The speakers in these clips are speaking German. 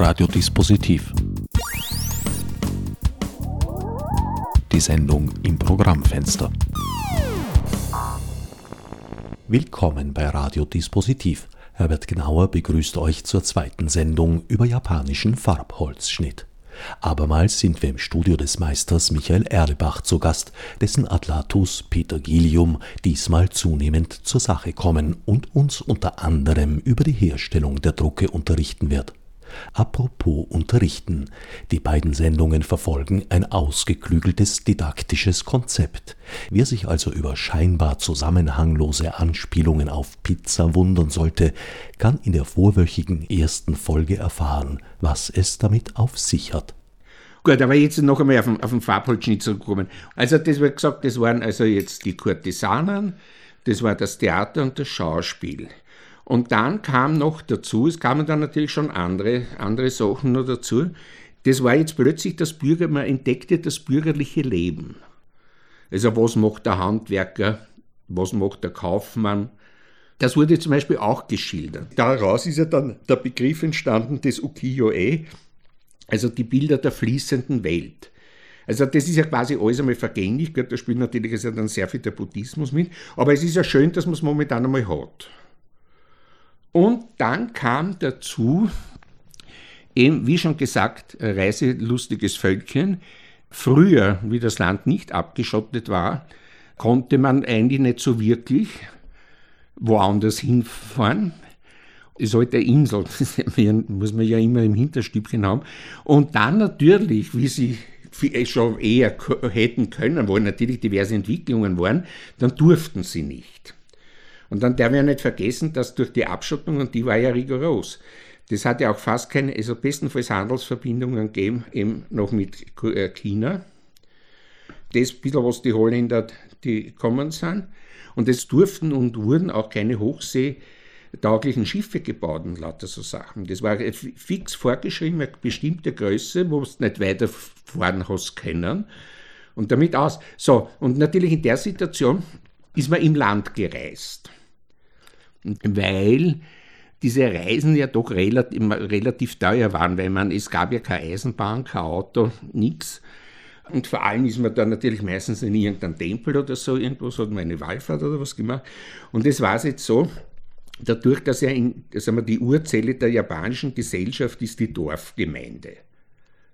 Radiodispositiv. Die Sendung im Programmfenster. Willkommen bei Radiodispositiv. Herbert Gnauer begrüßt euch zur zweiten Sendung über japanischen Farbholzschnitt. Abermals sind wir im Studio des Meisters Michael Erlebach zu Gast, dessen Adlatus Peter Gilium diesmal zunehmend zur Sache kommen und uns unter anderem über die Herstellung der Drucke unterrichten wird. Apropos Unterrichten. Die beiden Sendungen verfolgen ein ausgeklügeltes didaktisches Konzept. Wer sich also über scheinbar zusammenhanglose Anspielungen auf Pizza wundern sollte, kann in der vorwöchigen ersten Folge erfahren, was es damit auf sich hat. Gut, aber jetzt noch einmal auf den, auf den Farbholzschnitt zurückkommen. Also das wird gesagt, das waren also jetzt die Kurtisanen, das war das Theater und das Schauspiel. Und dann kam noch dazu, es kamen dann natürlich schon andere, andere Sachen noch dazu, das war jetzt plötzlich das Bürger, man entdeckte das bürgerliche Leben. Also was macht der Handwerker, was macht der Kaufmann, das wurde zum Beispiel auch geschildert. Daraus ist ja dann der Begriff entstanden des Ukiyo-e, also die Bilder der fließenden Welt. Also das ist ja quasi alles einmal vergänglich, da spielt natürlich also dann sehr viel der Buddhismus mit, aber es ist ja schön, dass man es momentan einmal hat. Und dann kam dazu, eben, wie schon gesagt, reiselustiges Völkchen. Früher, wie das Land nicht abgeschottet war, konnte man eigentlich nicht so wirklich woanders hinfahren. Ist halt eine Insel, das muss man ja immer im Hinterstübchen haben. Und dann natürlich, wie sie schon eher hätten können, wo natürlich diverse Entwicklungen waren, dann durften sie nicht. Und dann darf man ja nicht vergessen, dass durch die Abschottung, und die war ja rigoros, das hat ja auch fast keine, also bestenfalls Handelsverbindungen gegeben, eben noch mit äh, China. Das bisschen, was die Holländer, die kommen sind. Und es durften und wurden auch keine hochseetauglichen Schiffe gebaut und lauter so Sachen. Das war fix vorgeschrieben, eine bestimmte Größe, wo du nicht weiterfahren hast können. Und damit aus. So, und natürlich in der Situation ist man im Land gereist weil diese Reisen ja doch relativ, relativ teuer waren, weil man, es gab ja keine Eisenbahn, kein Auto, nichts. Und vor allem ist man dann natürlich meistens in irgendeinem Tempel oder so, irgendwas hat man eine Wallfahrt oder was gemacht. Und es war jetzt so, dadurch, dass ja in, sagen wir, die Urzelle der japanischen Gesellschaft ist die Dorfgemeinde.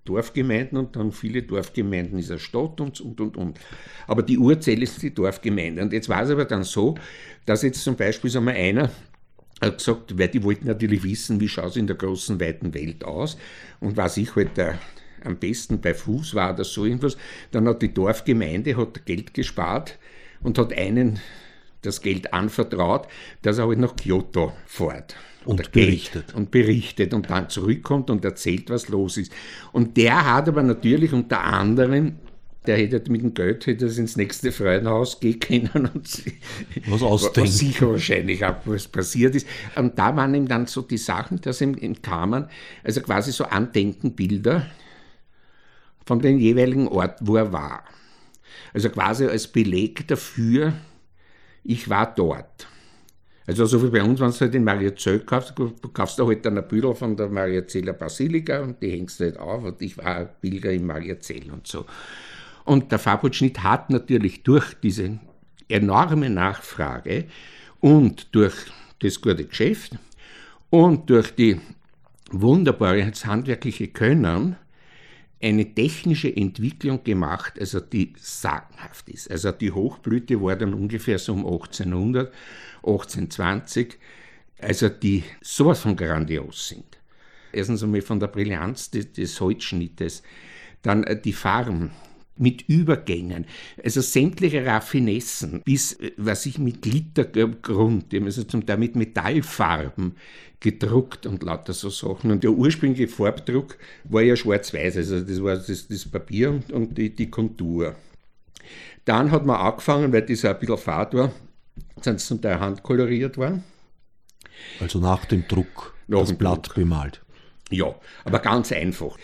Dorfgemeinden und dann viele Dorfgemeinden ist eine Stadt und, und, und, und. Aber die Urzelle ist die Dorfgemeinde. Und jetzt war es aber dann so, dass jetzt zum Beispiel sagen wir, einer hat gesagt, weil die wollten natürlich wissen, wie schaut es in der großen, weiten Welt aus. Und was ich halt der, am besten bei Fuß war oder so irgendwas, dann hat die Dorfgemeinde hat Geld gespart und hat einen das Geld anvertraut, dass er halt nach Kyoto fährt. Und berichtet. Und berichtet und dann zurückkommt und erzählt, was los ist. Und der hat aber natürlich unter anderem der hätte mit dem Geld hätte das ins nächste Freudenhaus gehen können und was ausdenken. Was sicher wahrscheinlich auch was passiert ist. Und da waren ihm dann so die Sachen, dass ihm kamen, also quasi so Andenkenbilder von dem jeweiligen Ort, wo er war. Also quasi als Beleg dafür, ich war dort. Also so wie bei uns, wenn du halt in Mariazell kaufst, kaufst du halt dann ein Büdel von der Mariazeller Basilika und die hängst du halt auf und ich war Pilger in Mariazell und so. Und der Farbholzschnitt hat natürlich durch diese enorme Nachfrage und durch das gute Geschäft und durch die wunderbare handwerkliche Können eine technische Entwicklung gemacht, also die sagenhaft ist. Also die Hochblüte war dann ungefähr so um 1800, 1820, also die sowas von grandios sind. Erstens einmal von der Brillanz des, des Holzschnittes, dann äh, die Farben, mit Übergängen, also sämtliche Raffinessen, bis, äh, was ich mit Glittergrund, also zum Teil mit Metallfarben gedruckt und lauter so Sachen. Und der ursprüngliche Farbdruck war ja schwarz-weiß, also das war das, das Papier und, und die, die Kontur. Dann hat man angefangen, weil das auch ein bisschen fad war, sind es zum Teil handkoloriert worden. Also nach dem Druck nach das dem Blatt Druck. bemalt. Ja, aber ganz einfach.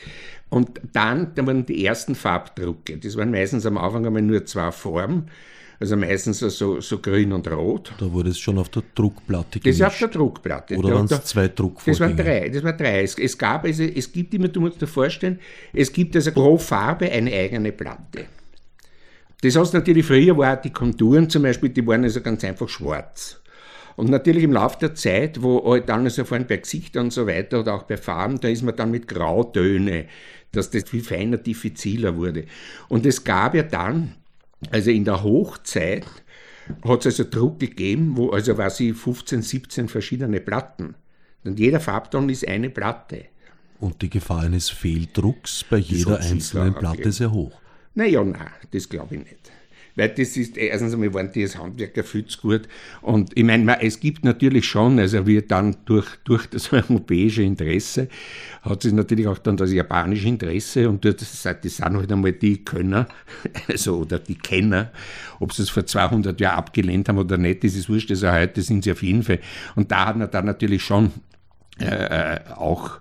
Und dann, dann waren die ersten Farbdrucke. Das waren meistens am Anfang einmal nur zwei Farben. Also meistens so, so grün und rot. Da wurde es schon auf der Druckplatte gemischt. Das ist auf der Druckplatte. Oder waren es zwei Druckvorgänge? Das waren drei. Das war drei. Es, es, gab, also, es gibt immer, du musst dir vorstellen, es gibt also pro Farbe eine eigene Platte. Das heißt natürlich, früher waren die Konturen zum Beispiel, die waren also ganz einfach schwarz. Und natürlich im Laufe der Zeit, wo halt dann also vorhin bei Gesichtern und so weiter oder auch bei Farben, da ist man dann mit Grautöne, dass das viel feiner, diffiziler wurde. Und es gab ja dann, also in der Hochzeit, hat es also Druck gegeben, wo also ich 15, 17 verschiedene Platten. Und jeder Farbton ist eine Platte. Und die Gefahr eines Fehldrucks bei jeder einzelnen Platte sehr hoch. Naja, nein, das glaube ich nicht. Weil das ist, erstens einmal waren die als Handwerker viel zu gut. Und ich meine, es gibt natürlich schon, also wir dann durch, durch das europäische Interesse, hat sich natürlich auch dann das japanische Interesse und das, das sind halt einmal die Könner, also, oder die Kenner, ob sie es vor 200 Jahren abgelehnt haben oder nicht, das ist wurscht, also heute sind sie auf jeden Fall. Und da hat man dann natürlich schon äh, äh auch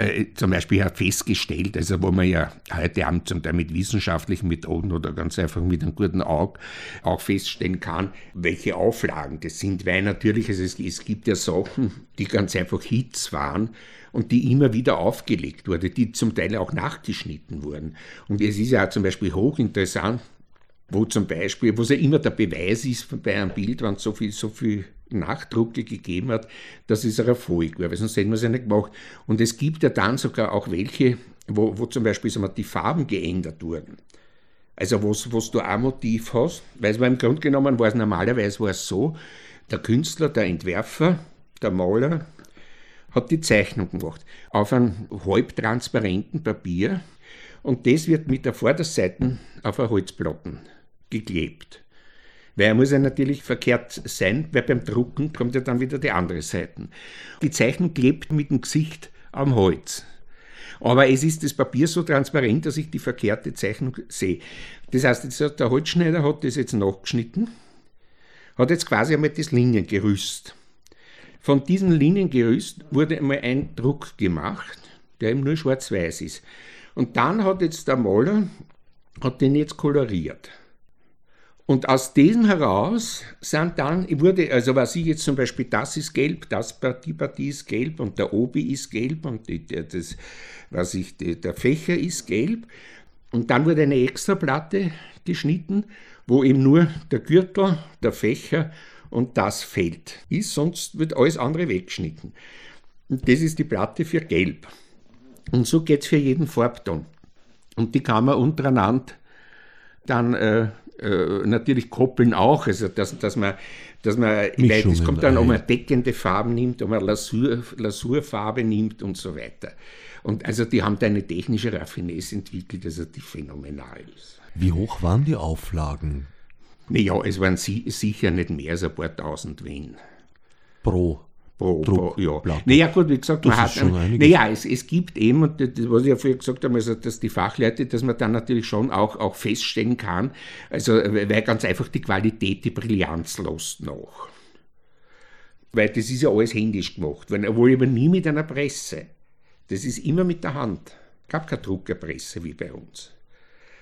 äh, zum Beispiel festgestellt, also wo man ja heute Abend zum Teil mit wissenschaftlichen Methoden oder ganz einfach mit einem guten Auge auch feststellen kann, welche Auflagen das sind, weil natürlich, also es, es gibt ja Sachen, die ganz einfach Hits waren und die immer wieder aufgelegt wurden, die zum Teil auch nachgeschnitten wurden. Und es ist ja zum Beispiel hochinteressant, wo zum Beispiel, wo es ja immer der Beweis ist bei einem Bild, wenn so viel, so viel Nachdrucke gegeben hat, dass es ein Erfolg war, weil sonst hätten wir es ja nicht gemacht. Und es gibt ja dann sogar auch welche, wo, wo zum Beispiel sagen wir, die Farben geändert wurden. Also wo du ein Motiv hast, weil es war im Grunde genommen, war es normalerweise war es so, der Künstler, der Entwerfer, der Maler hat die Zeichnung gemacht auf einem halbtransparenten Papier und das wird mit der Vorderseite auf eine Holzplatten geklebt. Weil er muss ja natürlich verkehrt sein, weil beim Drucken kommt ja dann wieder die andere Seite. Die Zeichnung klebt mit dem Gesicht am Holz. Aber es ist das Papier so transparent, dass ich die verkehrte Zeichnung sehe. Das heißt, der Holzschneider hat das jetzt nachgeschnitten, hat jetzt quasi einmal das Liniengerüst. Von diesem Liniengerüst wurde einmal ein Druck gemacht, der eben nur schwarz-weiß ist. Und dann hat jetzt der Maler, hat den jetzt koloriert. Und aus diesem heraus sind dann, wurde, also was ich jetzt zum Beispiel, das ist gelb, das die Partie ist gelb und der Obi ist gelb und die, das, was ich, der Fächer ist gelb. Und dann wurde eine extra Platte geschnitten, wo eben nur der Gürtel, der Fächer und das Feld ist, sonst wird alles andere weggeschnitten. Und das ist die Platte für gelb. Und so geht es für jeden Farbton. Und die kann man untereinander dann äh, äh, natürlich koppeln auch, also dass, dass man, dass man es kommt dann, ob man deckende Farben nimmt, ob man Lasur, Lasurfarbe nimmt und so weiter. Und also die haben da eine technische Raffinesse entwickelt, also die phänomenal ist. Wie hoch waren die Auflagen? Naja, es waren si sicher nicht mehr als ein paar tausend Wen. Pro pro, pro ja. Naja, gut, wie gesagt, das man hat. Ein, naja, es, es gibt eben, und das, was ich ja vorher gesagt habe, also, dass die Fachleute, dass man dann natürlich schon auch, auch feststellen kann, also, weil ganz einfach die Qualität, die Brillanz lässt noch. Weil das ist ja alles händisch gemacht, weil, obwohl aber nie mit einer Presse. Das ist immer mit der Hand. Es gab keine Druckerpresse wie bei uns.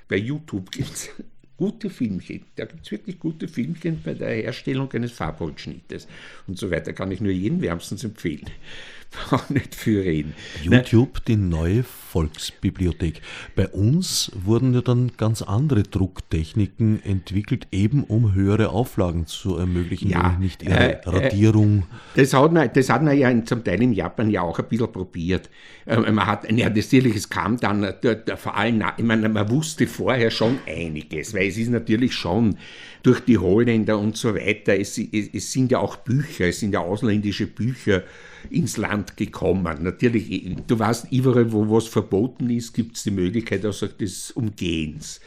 Bei YouTube gibt es gute Filmchen. Da gibt es wirklich gute Filmchen bei der Herstellung eines Farbholzschnittes und so weiter. Kann ich nur jedem wärmstens empfehlen. Brauche nicht für reden. YouTube, die neue Volksbibliothek. Bei uns wurden ja dann ganz andere Drucktechniken entwickelt, eben um höhere Auflagen zu ermöglichen, ja, nicht ihre äh, Radierung. Das hat, man, das hat man ja zum Teil in Japan ja auch ein bisschen probiert. Ähm, man hat, ja, natürlich, es kam dann der, vor allem, ich meine, man wusste vorher schon einiges, weil es ist natürlich schon durch die Holländer und so weiter, es, es, es sind ja auch Bücher, es sind ja ausländische Bücher ins Land gekommen. Natürlich, du weißt, überall, wo was verboten ist, gibt es die Möglichkeit also des Umgehens.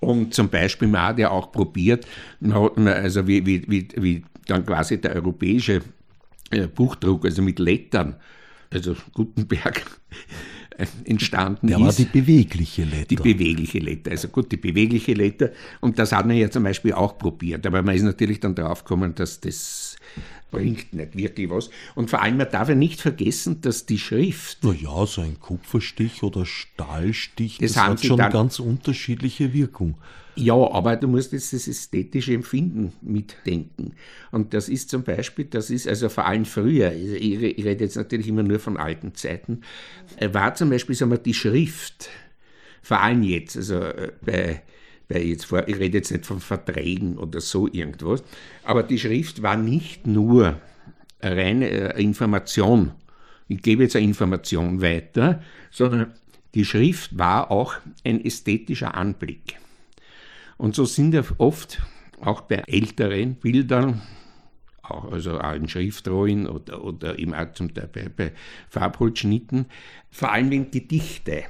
Und zum Beispiel, man hat ja auch probiert, also wie, wie, wie, wie dann quasi der europäische äh, Buchdruck, also mit Lettern, also Gutenberg entstanden Der ist. war die bewegliche Letter. Die bewegliche Letter. Also gut, die bewegliche Letter. Und das hat man ja zum Beispiel auch probiert. Aber man ist natürlich dann draufgekommen, dass das bringt nicht wirklich was. Und vor allem, man darf ja nicht vergessen, dass die Schrift. Naja, so ein Kupferstich oder Stahlstich, das, das hat schon dann, ganz unterschiedliche Wirkung. Ja, aber du musst jetzt das ästhetische Empfinden mitdenken. Und das ist zum Beispiel, das ist also vor allem früher, ich, ich rede jetzt natürlich immer nur von alten Zeiten, äh, war zum Beispiel sagen wir, die Schrift, vor allem jetzt, also äh, bei, bei jetzt vor, ich rede jetzt nicht von Verträgen oder so irgendwas, aber die Schrift war nicht nur reine äh, Information, ich gebe jetzt eine Information weiter, sondern die Schrift war auch ein ästhetischer Anblick. Und so sind ja oft auch bei älteren Bildern, auch, also auch in Schriftrollen oder, oder eben auch zum Teil bei, bei Farbholzschnitten, vor allem in Gedichte.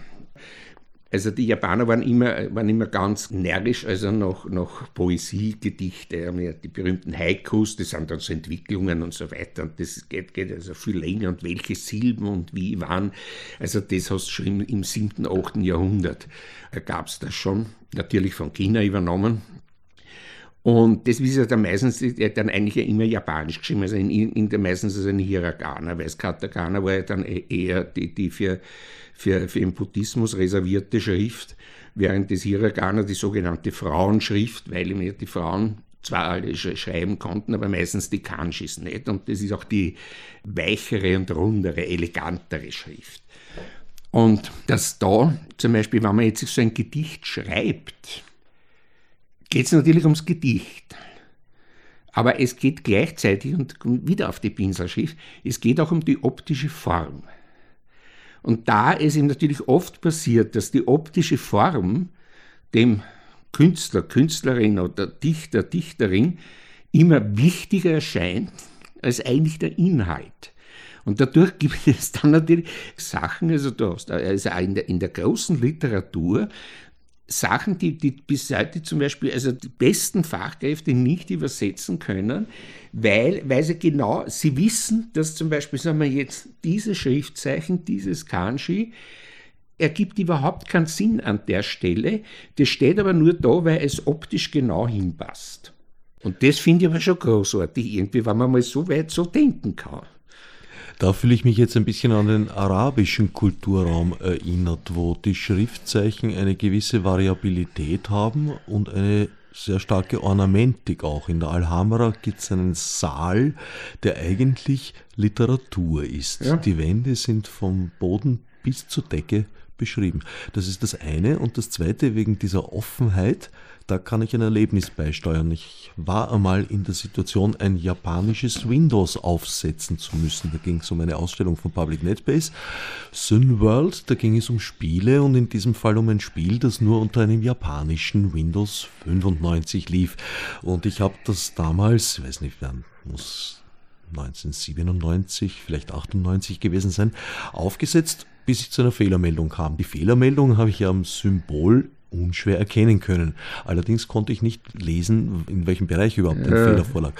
Also die Japaner waren immer, waren immer ganz närrisch, also noch, noch Poesiegedichte, haben ja die berühmten Haikus, das sind dann so Entwicklungen und so weiter. Und das geht, geht also viel länger und welche Silben und wie, wann. Also das hast du schon im, im 7., 8. Jahrhundert äh, gab es das schon, natürlich von China übernommen. Und das ist ja dann meistens, hat dann eigentlich ja immer japanisch geschrieben, also in, in der meistens also ein Hiragana, weil es Katakana war ja dann e-, eher die, die für für, für den Buddhismus reservierte Schrift, während das Hiragana die sogenannte Frauenschrift, weil ihm die Frauen zwar alle schreiben konnten, aber meistens die Kanjis nicht. Und das ist auch die weichere und rundere, elegantere Schrift. Und dass da zum Beispiel, wenn man jetzt so ein Gedicht schreibt, geht es natürlich ums Gedicht. Aber es geht gleichzeitig, und wieder auf die Pinselschrift, es geht auch um die optische Form. Und da ist ihm natürlich oft passiert, dass die optische Form dem Künstler, Künstlerin oder Dichter, Dichterin immer wichtiger erscheint als eigentlich der Inhalt. Und dadurch gibt es dann natürlich Sachen, also du hast also in der, in der großen Literatur Sachen, die, die bis heute zum Beispiel, also die besten Fachkräfte nicht übersetzen können, weil, weil sie genau, sie wissen, dass zum Beispiel, sagen wir jetzt, dieses Schriftzeichen, dieses Kanji, ergibt überhaupt keinen Sinn an der Stelle. Das steht aber nur da, weil es optisch genau hinpasst. Und das finde ich aber schon großartig irgendwie, wenn man mal so weit so denken kann. Da fühle ich mich jetzt ein bisschen an den arabischen Kulturraum erinnert, wo die Schriftzeichen eine gewisse Variabilität haben und eine sehr starke Ornamentik auch. In der Alhambra gibt es einen Saal, der eigentlich Literatur ist. Ja. Die Wände sind vom Boden bis zur Decke beschrieben. Das ist das eine. Und das zweite, wegen dieser Offenheit, da kann ich ein Erlebnis beisteuern. Ich war einmal in der Situation, ein japanisches Windows aufsetzen zu müssen. Da ging es um eine Ausstellung von Public NetBase. Synworld, da ging es um Spiele und in diesem Fall um ein Spiel, das nur unter einem japanischen Windows 95 lief. Und ich habe das damals, ich weiß nicht, wer muss 1997, vielleicht 98 gewesen sein, aufgesetzt, bis ich zu einer Fehlermeldung kam. Die Fehlermeldung habe ich am Symbol unschwer erkennen können. Allerdings konnte ich nicht lesen, in welchem Bereich überhaupt ein ja. Fehler vorlag.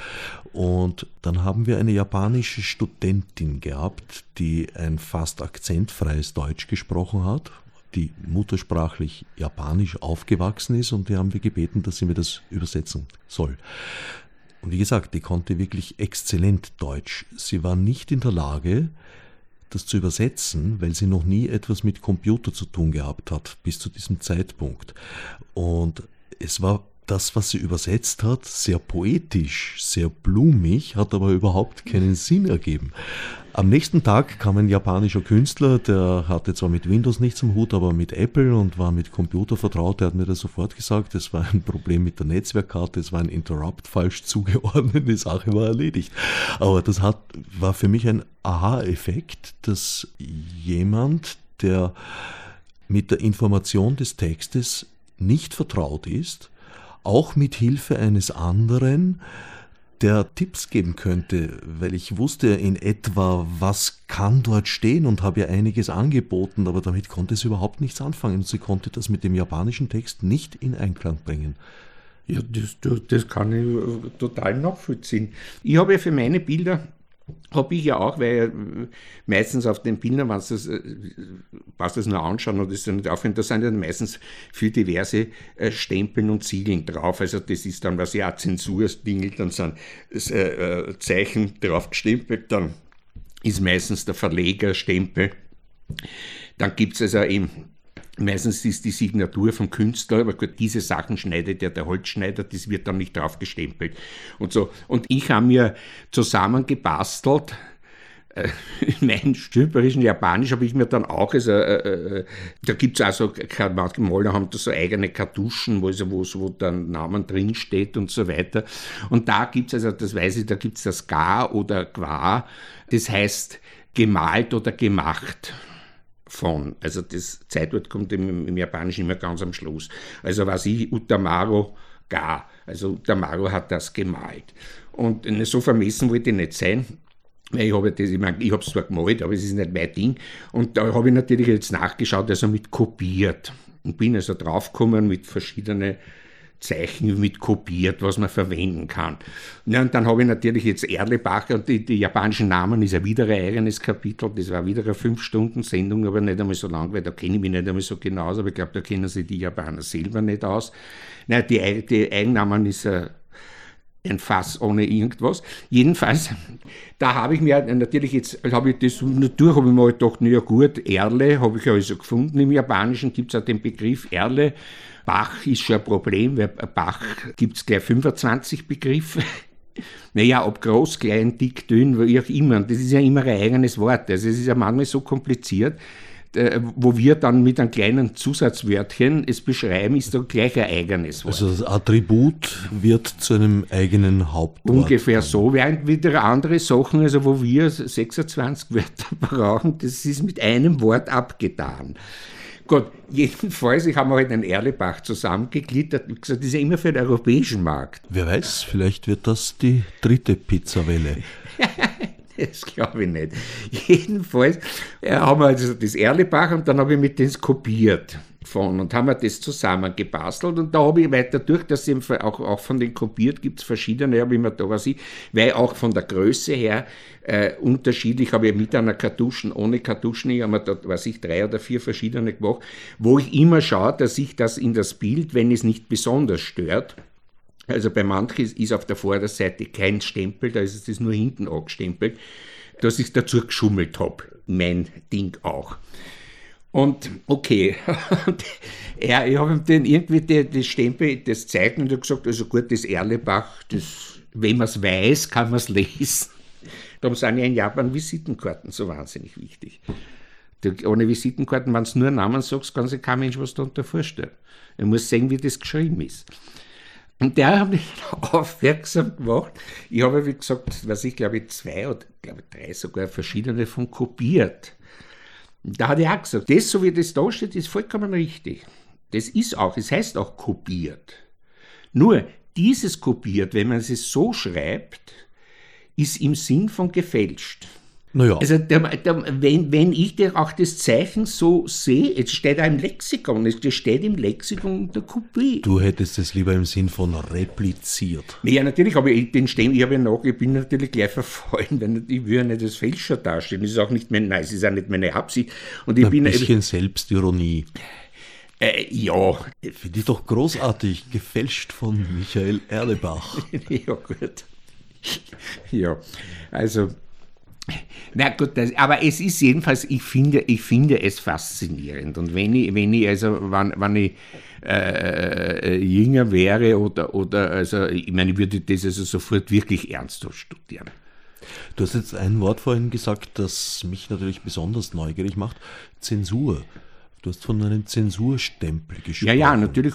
Und dann haben wir eine japanische Studentin gehabt, die ein fast akzentfreies Deutsch gesprochen hat, die muttersprachlich japanisch aufgewachsen ist und die haben wir gebeten, dass sie mir das übersetzen soll. Und wie gesagt, die konnte wirklich exzellent Deutsch. Sie war nicht in der Lage, das zu übersetzen, weil sie noch nie etwas mit Computer zu tun gehabt hat, bis zu diesem Zeitpunkt. Und es war das, was sie übersetzt hat, sehr poetisch, sehr blumig, hat aber überhaupt keinen Sinn ergeben. Am nächsten Tag kam ein japanischer Künstler, der hatte zwar mit Windows nichts am Hut, aber mit Apple und war mit Computer vertraut. Der hat mir das sofort gesagt. Es war ein Problem mit der Netzwerkkarte, es war ein Interrupt falsch zugeordnet, die Sache war erledigt. Aber das hat, war für mich ein Aha-Effekt, dass jemand, der mit der Information des Textes nicht vertraut ist, auch mit Hilfe eines anderen, der Tipps geben könnte, weil ich wusste in etwa, was kann dort stehen und habe ja einiges angeboten, aber damit konnte es überhaupt nichts anfangen und sie konnte das mit dem japanischen Text nicht in Einklang bringen. Ja, das, das kann ich total nachvollziehen. Ich habe ja für meine Bilder habe ich ja auch, weil meistens auf den Bildern, was das, was das nur anschauen und das nicht aufhören, da sind ja meistens für diverse äh, Stempeln und Siegeln drauf. Also das ist dann, was ja Zensursdingel, dann sind äh, äh, Zeichen drauf gestempelt, dann ist meistens der Verlegerstempel. Dann gibt es also eben Meistens ist die Signatur vom Künstler, aber gut, diese Sachen schneidet ja der Holzschneider, das wird dann nicht drauf gestempelt und so. Und ich habe mir zusammengebastelt, äh, in meinem stümperischen Japanisch habe ich mir dann auch, also, äh, äh, da gibt es also, manche Maler haben da so eigene Kartuschen, wo, also, wo, wo dann Namen drinsteht und so weiter. Und da gibt es, also das weiß ich, da gibt es das Ga oder Gwa, das heißt gemalt oder gemacht von. Also das Zeitwort kommt im, im Japanischen immer ganz am Schluss. Also was ich, Utamaro gar. Also Utamaro hat das gemalt. Und so vermessen wollte ich nicht sein. Ich habe das, ich meine, ich zwar gemalt, aber es ist nicht mein Ding. Und da habe ich natürlich jetzt nachgeschaut, also mit kopiert. Und bin also draufgekommen mit verschiedenen Zeichen mit kopiert, was man verwenden kann. Ja, und dann habe ich natürlich jetzt Erlebach und die, die, japanischen Namen ist ja wieder ein eigenes Kapitel. Das war wieder eine Fünf-Stunden-Sendung, aber nicht einmal so lang, weil da kenne ich mich nicht einmal so genau aus, aber ich glaube, da kennen sich die Japaner selber nicht aus. Naja, die, die Eigennamen ist ein, ein Fass ohne irgendwas. Jedenfalls, da habe ich mir natürlich jetzt, habe ich das natürlich, habe ich mir gedacht, naja gut, Erle habe ich also gefunden. Im Japanischen gibt es auch den Begriff Erle Bach ist schon ein Problem, weil Bach gibt es gleich 25 Begriffe. Naja, ob groß, klein, dick, dünn, wie auch immer. Das ist ja immer ein eigenes Wort. Also es ist ja manchmal so kompliziert, äh, wo wir dann mit einem kleinen Zusatzwörtchen es beschreiben, ist da gleich ein eigenes Wort. Also das Attribut wird zu einem eigenen Hauptwort. Ungefähr so, während wieder andere Sachen, also wo wir 26 Wörter brauchen, das ist mit einem Wort abgetan. Gut, jedenfalls, ich habe mir halt einen Erlebach zusammengegliedert und gesagt, das ist ja immer für den europäischen Markt. Wer weiß, vielleicht wird das die dritte Pizzawelle. das glaube ich nicht. Jedenfalls äh, haben wir also das Erlebach und dann habe ich mit das kopiert von und haben wir das zusammengebastelt und da habe ich weiter durch, dass eben auch, auch von den kopiert gibt es verschiedene, habe ich mir da was ich, weil auch von der Größe her äh, unterschiedlich, habe ich mit einer Kartuschen, ohne Kartuschen, ich habe mir da, was ich, drei oder vier verschiedene gemacht, wo ich immer schaue, dass ich das in das Bild, wenn es nicht besonders stört, also bei manchen ist auf der Vorderseite kein Stempel, da ist es nur hinten angestempelt, dass ich dazu geschummelt habe. Mein Ding auch. Und okay, er, ich habe ihm dann irgendwie die Stempel, das Zeichen und er gesagt, also gut, das Erlebach, das, wenn man es weiß, kann man es lesen. Darum sind ja in Japan Visitenkarten so wahnsinnig wichtig. Ohne Visitenkarten, wenn du nur Namen sagst, kann sich kein Mensch was darunter vorstellen. Er muss sehen, wie das geschrieben ist. Und der hat mich aufmerksam gemacht. Ich habe, wie gesagt, was ich glaube, zwei oder glaube drei sogar verschiedene von kopiert. Da hat er auch gesagt, das, so wie das da steht, ist vollkommen richtig. Das ist auch, es heißt auch kopiert. Nur dieses kopiert, wenn man es so schreibt, ist im Sinn von gefälscht. Naja. Also der, der, wenn, wenn ich dir auch das Zeichen so sehe, es steht da im Lexikon, es steht im Lexikon der Kopie. Du hättest es lieber im Sinn von repliziert. Ja, natürlich, aber ich, den Stehen, ich, habe ja noch, ich bin natürlich gleich verfallen, weil ich will ja nicht als Fälscher dastehen. Das ist auch nicht mein, nein, es ist auch nicht meine Absicht. Und ich Ein bin, bisschen ich, Selbstironie. Äh, ja. Finde ich doch großartig, gefälscht von Michael Erlebach. ja, gut. Ja, also na gut, das, aber es ist jedenfalls, ich finde, ich finde es faszinierend. Und wenn ich, wenn ich also, wenn, wenn ich äh, äh, jünger wäre oder, oder, also, ich meine, ich würde das also sofort wirklich ernsthaft studieren. Du hast jetzt ein Wort vorhin gesagt, das mich natürlich besonders neugierig macht: Zensur. Du hast von einem Zensurstempel gesprochen. Ja, ja, natürlich.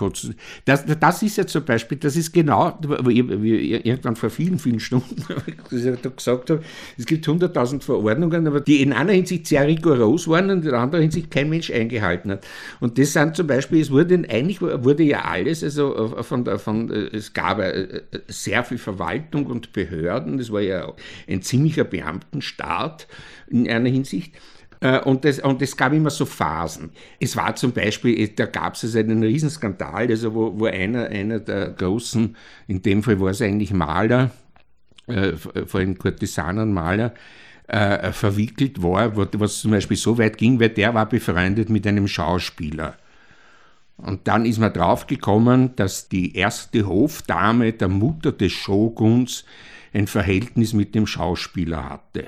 Das, das ist ja zum Beispiel, das ist genau, wie ich irgendwann vor vielen, vielen Stunden gesagt habe, es gibt 100.000 Verordnungen, aber die in einer Hinsicht sehr rigoros waren und in der anderen Hinsicht kein Mensch eingehalten hat. Und das sind zum Beispiel, es wurde eigentlich wurde ja alles, also von, von es gab äh, sehr viel Verwaltung und Behörden, das war ja ein ziemlicher Beamtenstaat in einer Hinsicht. Äh, und es und gab immer so Phasen. Es war zum Beispiel, da gab es also einen Riesenskandal, also wo, wo einer, einer der großen, in dem Fall war es eigentlich Maler, äh, vor allem Kurtisanenmaler, äh, verwickelt war, was zum Beispiel so weit ging, weil der war befreundet mit einem Schauspieler. Und dann ist man draufgekommen, dass die erste Hofdame der Mutter des Shoguns ein Verhältnis mit dem Schauspieler hatte.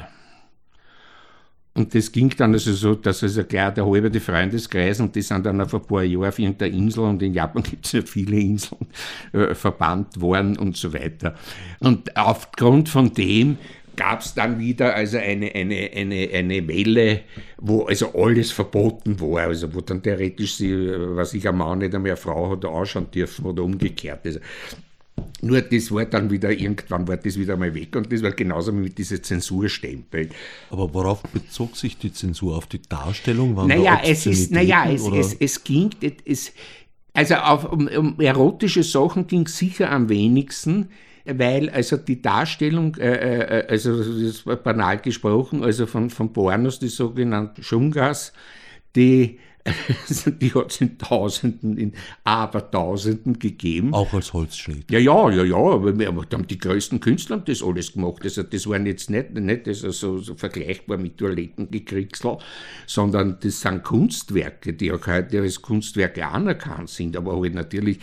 Und das ging dann also so, dass also gleich der halbe Freundeskreis und die sind dann auf ein paar Jahre auf irgendeiner Insel und in Japan gibt es ja viele Inseln äh, verbannt worden und so weiter. Und aufgrund von dem gab es dann wieder also eine, eine, eine, eine Welle, wo also alles verboten war, also wo dann theoretisch sie, was ich, ein Mann nicht eine Frau hat ausschauen dürfen oder umgekehrt. Also, nur das war dann wieder, irgendwann war das wieder mal weg und das war genauso wie mit diesen Zensurstempeln. Aber worauf bezog sich die Zensur? Auf die Darstellung? Waren naja, es ist, naja, es, es, es ging, es, also auf, um, um erotische Sachen ging es sicher am wenigsten weil also die Darstellung, äh, äh, also das ist banal gesprochen, also von, von Pornos, die sogenannten Schungas, die die hat es in Tausenden, in Abertausenden gegeben. Auch als Holzschnitt. Ja, ja, ja, ja, aber wir haben die größten Künstler haben das alles gemacht. Also das waren jetzt nicht, nicht also so, so vergleichbar mit Toilettengekriegseln, sondern das sind Kunstwerke, die auch heute als Kunstwerke anerkannt sind, aber halt natürlich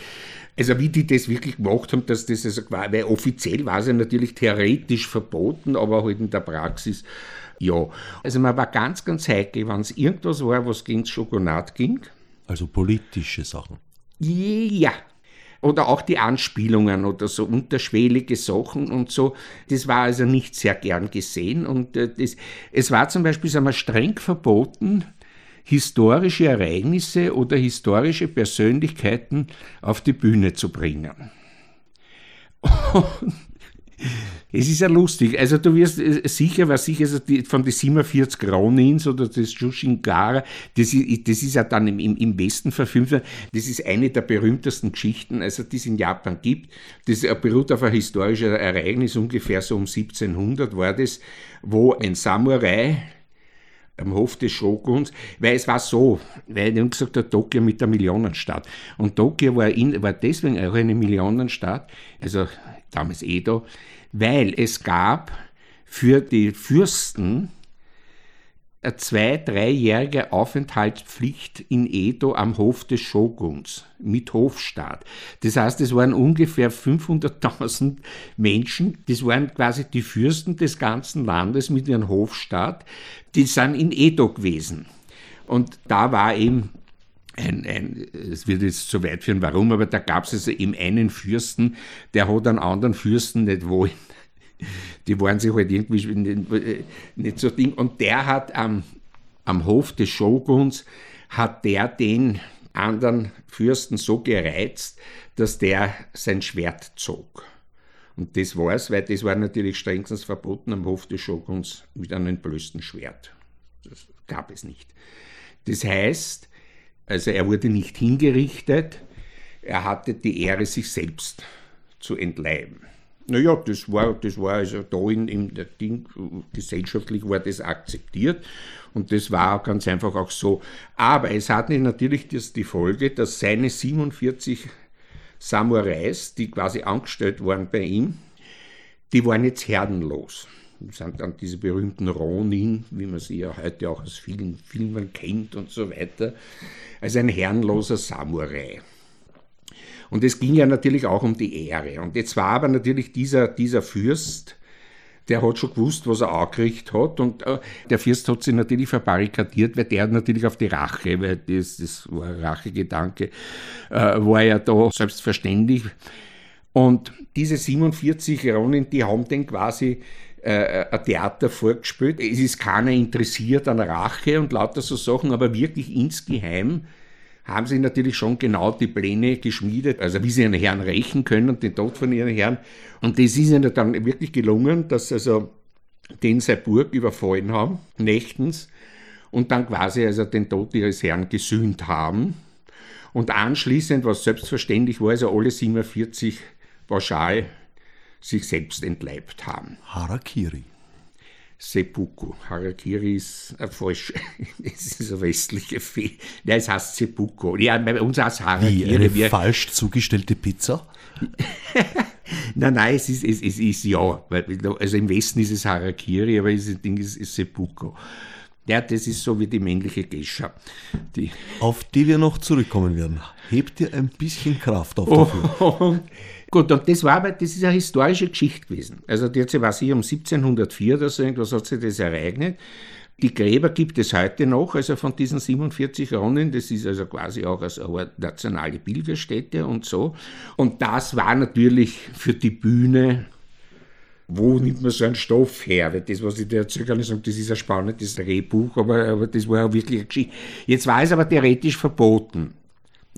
also wie die das wirklich gemacht haben, dass das also, weil offiziell war es ja natürlich theoretisch verboten, aber halt in der Praxis ja, also man war ganz, ganz heikel, wenn es irgendwas war, was gegen Schokolade ging. Also politische Sachen. Ja. Oder auch die Anspielungen oder so unterschwellige Sachen und so. Das war also nicht sehr gern gesehen. Und äh, das, es war zum Beispiel sagen wir, streng verboten, historische Ereignisse oder historische Persönlichkeiten auf die Bühne zu bringen. Und es ist ja lustig. Also du wirst äh, sicher, was sicher also die, von den 47 Ronins oder das Jushinkara, das ist, das ist ja dann im, im, Westen verfilmt worden. Das ist eine der berühmtesten Geschichten, also die es in Japan gibt. Das beruht auf ein historisches Ereignis, ungefähr so um 1700 war das, wo ein Samurai am Hof des Shoguns, weil es war so, weil ich gesagt habe, Tokio mit der Millionenstadt. Und Tokio war, in, war deswegen auch eine Millionenstadt, also damals Edo, weil es gab für die Fürsten eine zwei-, dreijährige Aufenthaltspflicht in Edo am Hof des Shoguns mit Hofstaat. Das heißt, es waren ungefähr 500.000 Menschen, das waren quasi die Fürsten des ganzen Landes mit ihrem Hofstaat, die sind in Edo gewesen. Und da war eben ein, ein, es wird jetzt zu weit führen, warum, aber da gab es also eben einen Fürsten, der hat einen anderen Fürsten nicht wollen. Die waren sich halt irgendwie nicht so Ding. Und der hat am, am Hof des Shoguns, hat der den anderen Fürsten so gereizt, dass der sein Schwert zog. Und das war es, weil das war natürlich strengstens verboten am Hof des Shoguns mit einem entblößten Schwert. Das gab es nicht. Das heißt, also er wurde nicht hingerichtet, er hatte die Ehre, sich selbst zu entleiben. Naja, das war, das war also da in, in der Ding, gesellschaftlich war das akzeptiert und das war ganz einfach auch so. Aber es hatte natürlich das, die Folge, dass seine 47 Samurais, die quasi angestellt waren bei ihm, die waren jetzt herrenlos. Sind dann diese berühmten Ronin, wie man sie ja heute auch aus vielen Filmen kennt und so weiter als ein herrenloser Samurai. Und es ging ja natürlich auch um die Ehre. Und jetzt war aber natürlich dieser, dieser Fürst, der hat schon gewusst, was er angekriegt hat. Und äh, der Fürst hat sich natürlich verbarrikadiert, weil der natürlich auf die Rache, weil das, das war ein Rachegedanke, äh, war ja da selbstverständlich. Und diese 47 Ronin, die haben den quasi äh, ein Theater vorgespielt. Es ist keiner interessiert an Rache und lauter so Sachen, aber wirklich insgeheim haben sie natürlich schon genau die Pläne geschmiedet, also wie sie ihren Herrn rächen können und den Tod von ihren Herrn. Und das ist ihnen dann wirklich gelungen, dass also den seine Burg überfallen haben, nächtens, und dann quasi also den Tod ihres Herrn gesühnt haben. Und anschließend, was selbstverständlich war, also alle 47 pauschal sich selbst entleibt haben. Harakiri. Seppuku. Harakiri ist ein falsch, es ist eine westliche Fee. Nein, es heißt Seppuku. Ja, bei uns heißt Harakiri. Wie, eine wir, falsch zugestellte Pizza? nein, nein, es ist, es, es ist ja. Also im Westen ist es Harakiri, aber das Ding ist, ist Seppuku. Ja, das ist so wie die männliche Gescha. Die auf die wir noch zurückkommen werden. Hebt ihr ein bisschen Kraft auf dafür. Und, gut, und das war aber, das ist eine historische Geschichte gewesen. Also die hat sich, was ich, um 1704 oder so irgendwas hat sich das ereignet. Die Gräber gibt es heute noch, also von diesen 47 Ronnen, das ist also quasi auch als eine nationale Pilgerstätte und so. Und das war natürlich für die Bühne wo nimmt man so einen Stoff her? Weil das, was ich dir erzählen kann, ich sage, das ist ein spannendes Drehbuch, aber, aber das war ja wirklich eine Geschichte. Jetzt war es aber theoretisch verboten.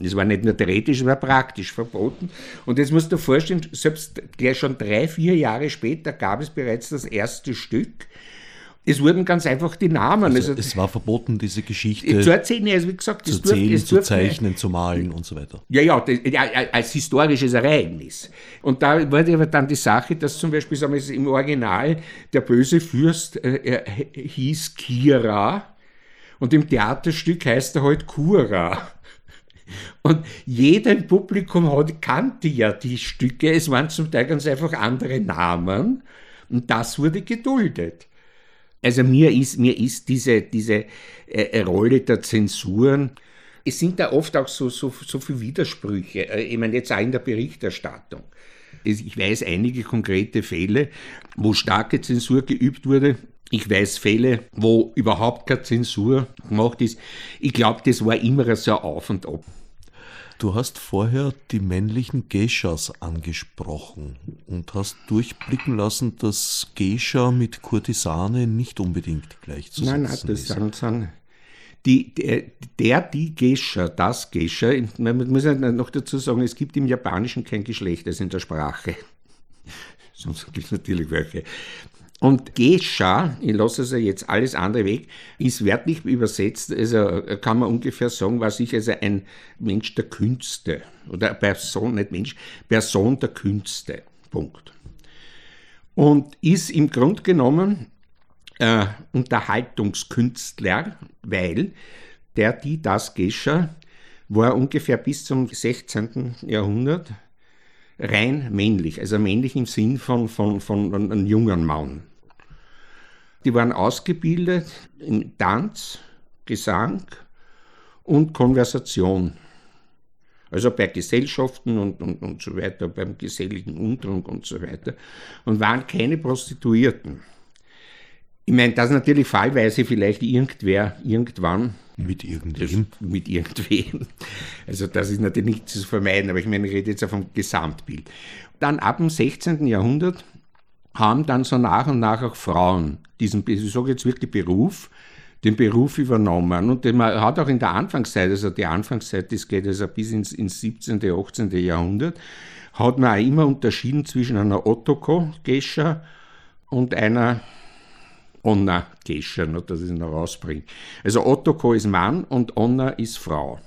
Das war nicht nur theoretisch, es war praktisch verboten. Und jetzt musst du dir vorstellen, selbst gleich schon drei, vier Jahre später gab es bereits das erste Stück, es wurden ganz einfach die Namen. Also, also es war verboten, diese Geschichte zu erzählen, also wie gesagt, zu erzählen, durfte, zu zeichnen, zu malen und so weiter. Ja, ja, das, ja, als historisches Ereignis. Und da wurde aber dann die Sache, dass zum Beispiel sagen wir, im Original der böse Fürst äh, hieß Kira und im Theaterstück heißt er halt Kura. Und jeder im Publikum hat, kannte ja die Stücke, es waren zum Teil ganz einfach andere Namen und das wurde geduldet. Also mir ist, mir ist diese, diese äh, Rolle der Zensuren, es sind da oft auch so, so, so viele Widersprüche. Äh, ich meine, jetzt auch in der Berichterstattung. Ich weiß einige konkrete Fälle, wo starke Zensur geübt wurde. Ich weiß Fälle, wo überhaupt keine Zensur gemacht ist. Ich glaube, das war immer so auf und ab. Du hast vorher die männlichen Geishas angesprochen und hast durchblicken lassen, dass Geisha mit Kurtisane nicht unbedingt gleichzusetzen nein, nein, das ist. Sind, sind die, der, der, die Geisha, das Geisha, man muss ja noch dazu sagen, es gibt im Japanischen kein Geschlecht, also in der Sprache. Sonst gibt es natürlich welche. Und Gescha, ich lasse also jetzt alles andere weg, ist wörtlich übersetzt, also kann man ungefähr sagen, war sich also ein Mensch der Künste. Oder Person, nicht Mensch, Person der Künste. Punkt. Und ist im Grunde genommen äh, Unterhaltungskünstler, weil der, die, das Gescher war ungefähr bis zum 16. Jahrhundert rein männlich, also männlich im Sinn von, von, von einem jungen Mann. Die waren ausgebildet in Tanz, Gesang und Konversation. Also bei Gesellschaften und, und, und so weiter, beim geselligen Umtrunk und so weiter. Und waren keine Prostituierten. Ich meine, das natürlich fallweise vielleicht irgendwer irgendwann. Mit irgendwem? mit irgendwem. Also das ist natürlich nicht zu vermeiden, aber ich meine, ich rede jetzt auch vom Gesamtbild. Dann ab dem 16. Jahrhundert haben dann so nach und nach auch Frauen diesen, ich sage jetzt wirklich Beruf, den Beruf übernommen. Und man hat auch in der Anfangszeit, also die Anfangszeit, das geht also bis ins, ins 17., 18. Jahrhundert, hat man auch immer unterschieden zwischen einer Ottoko-Gescha und einer Onna-Gescha, dass ich es noch rausbringe. Also Ottoko ist Mann und Onna ist Frau.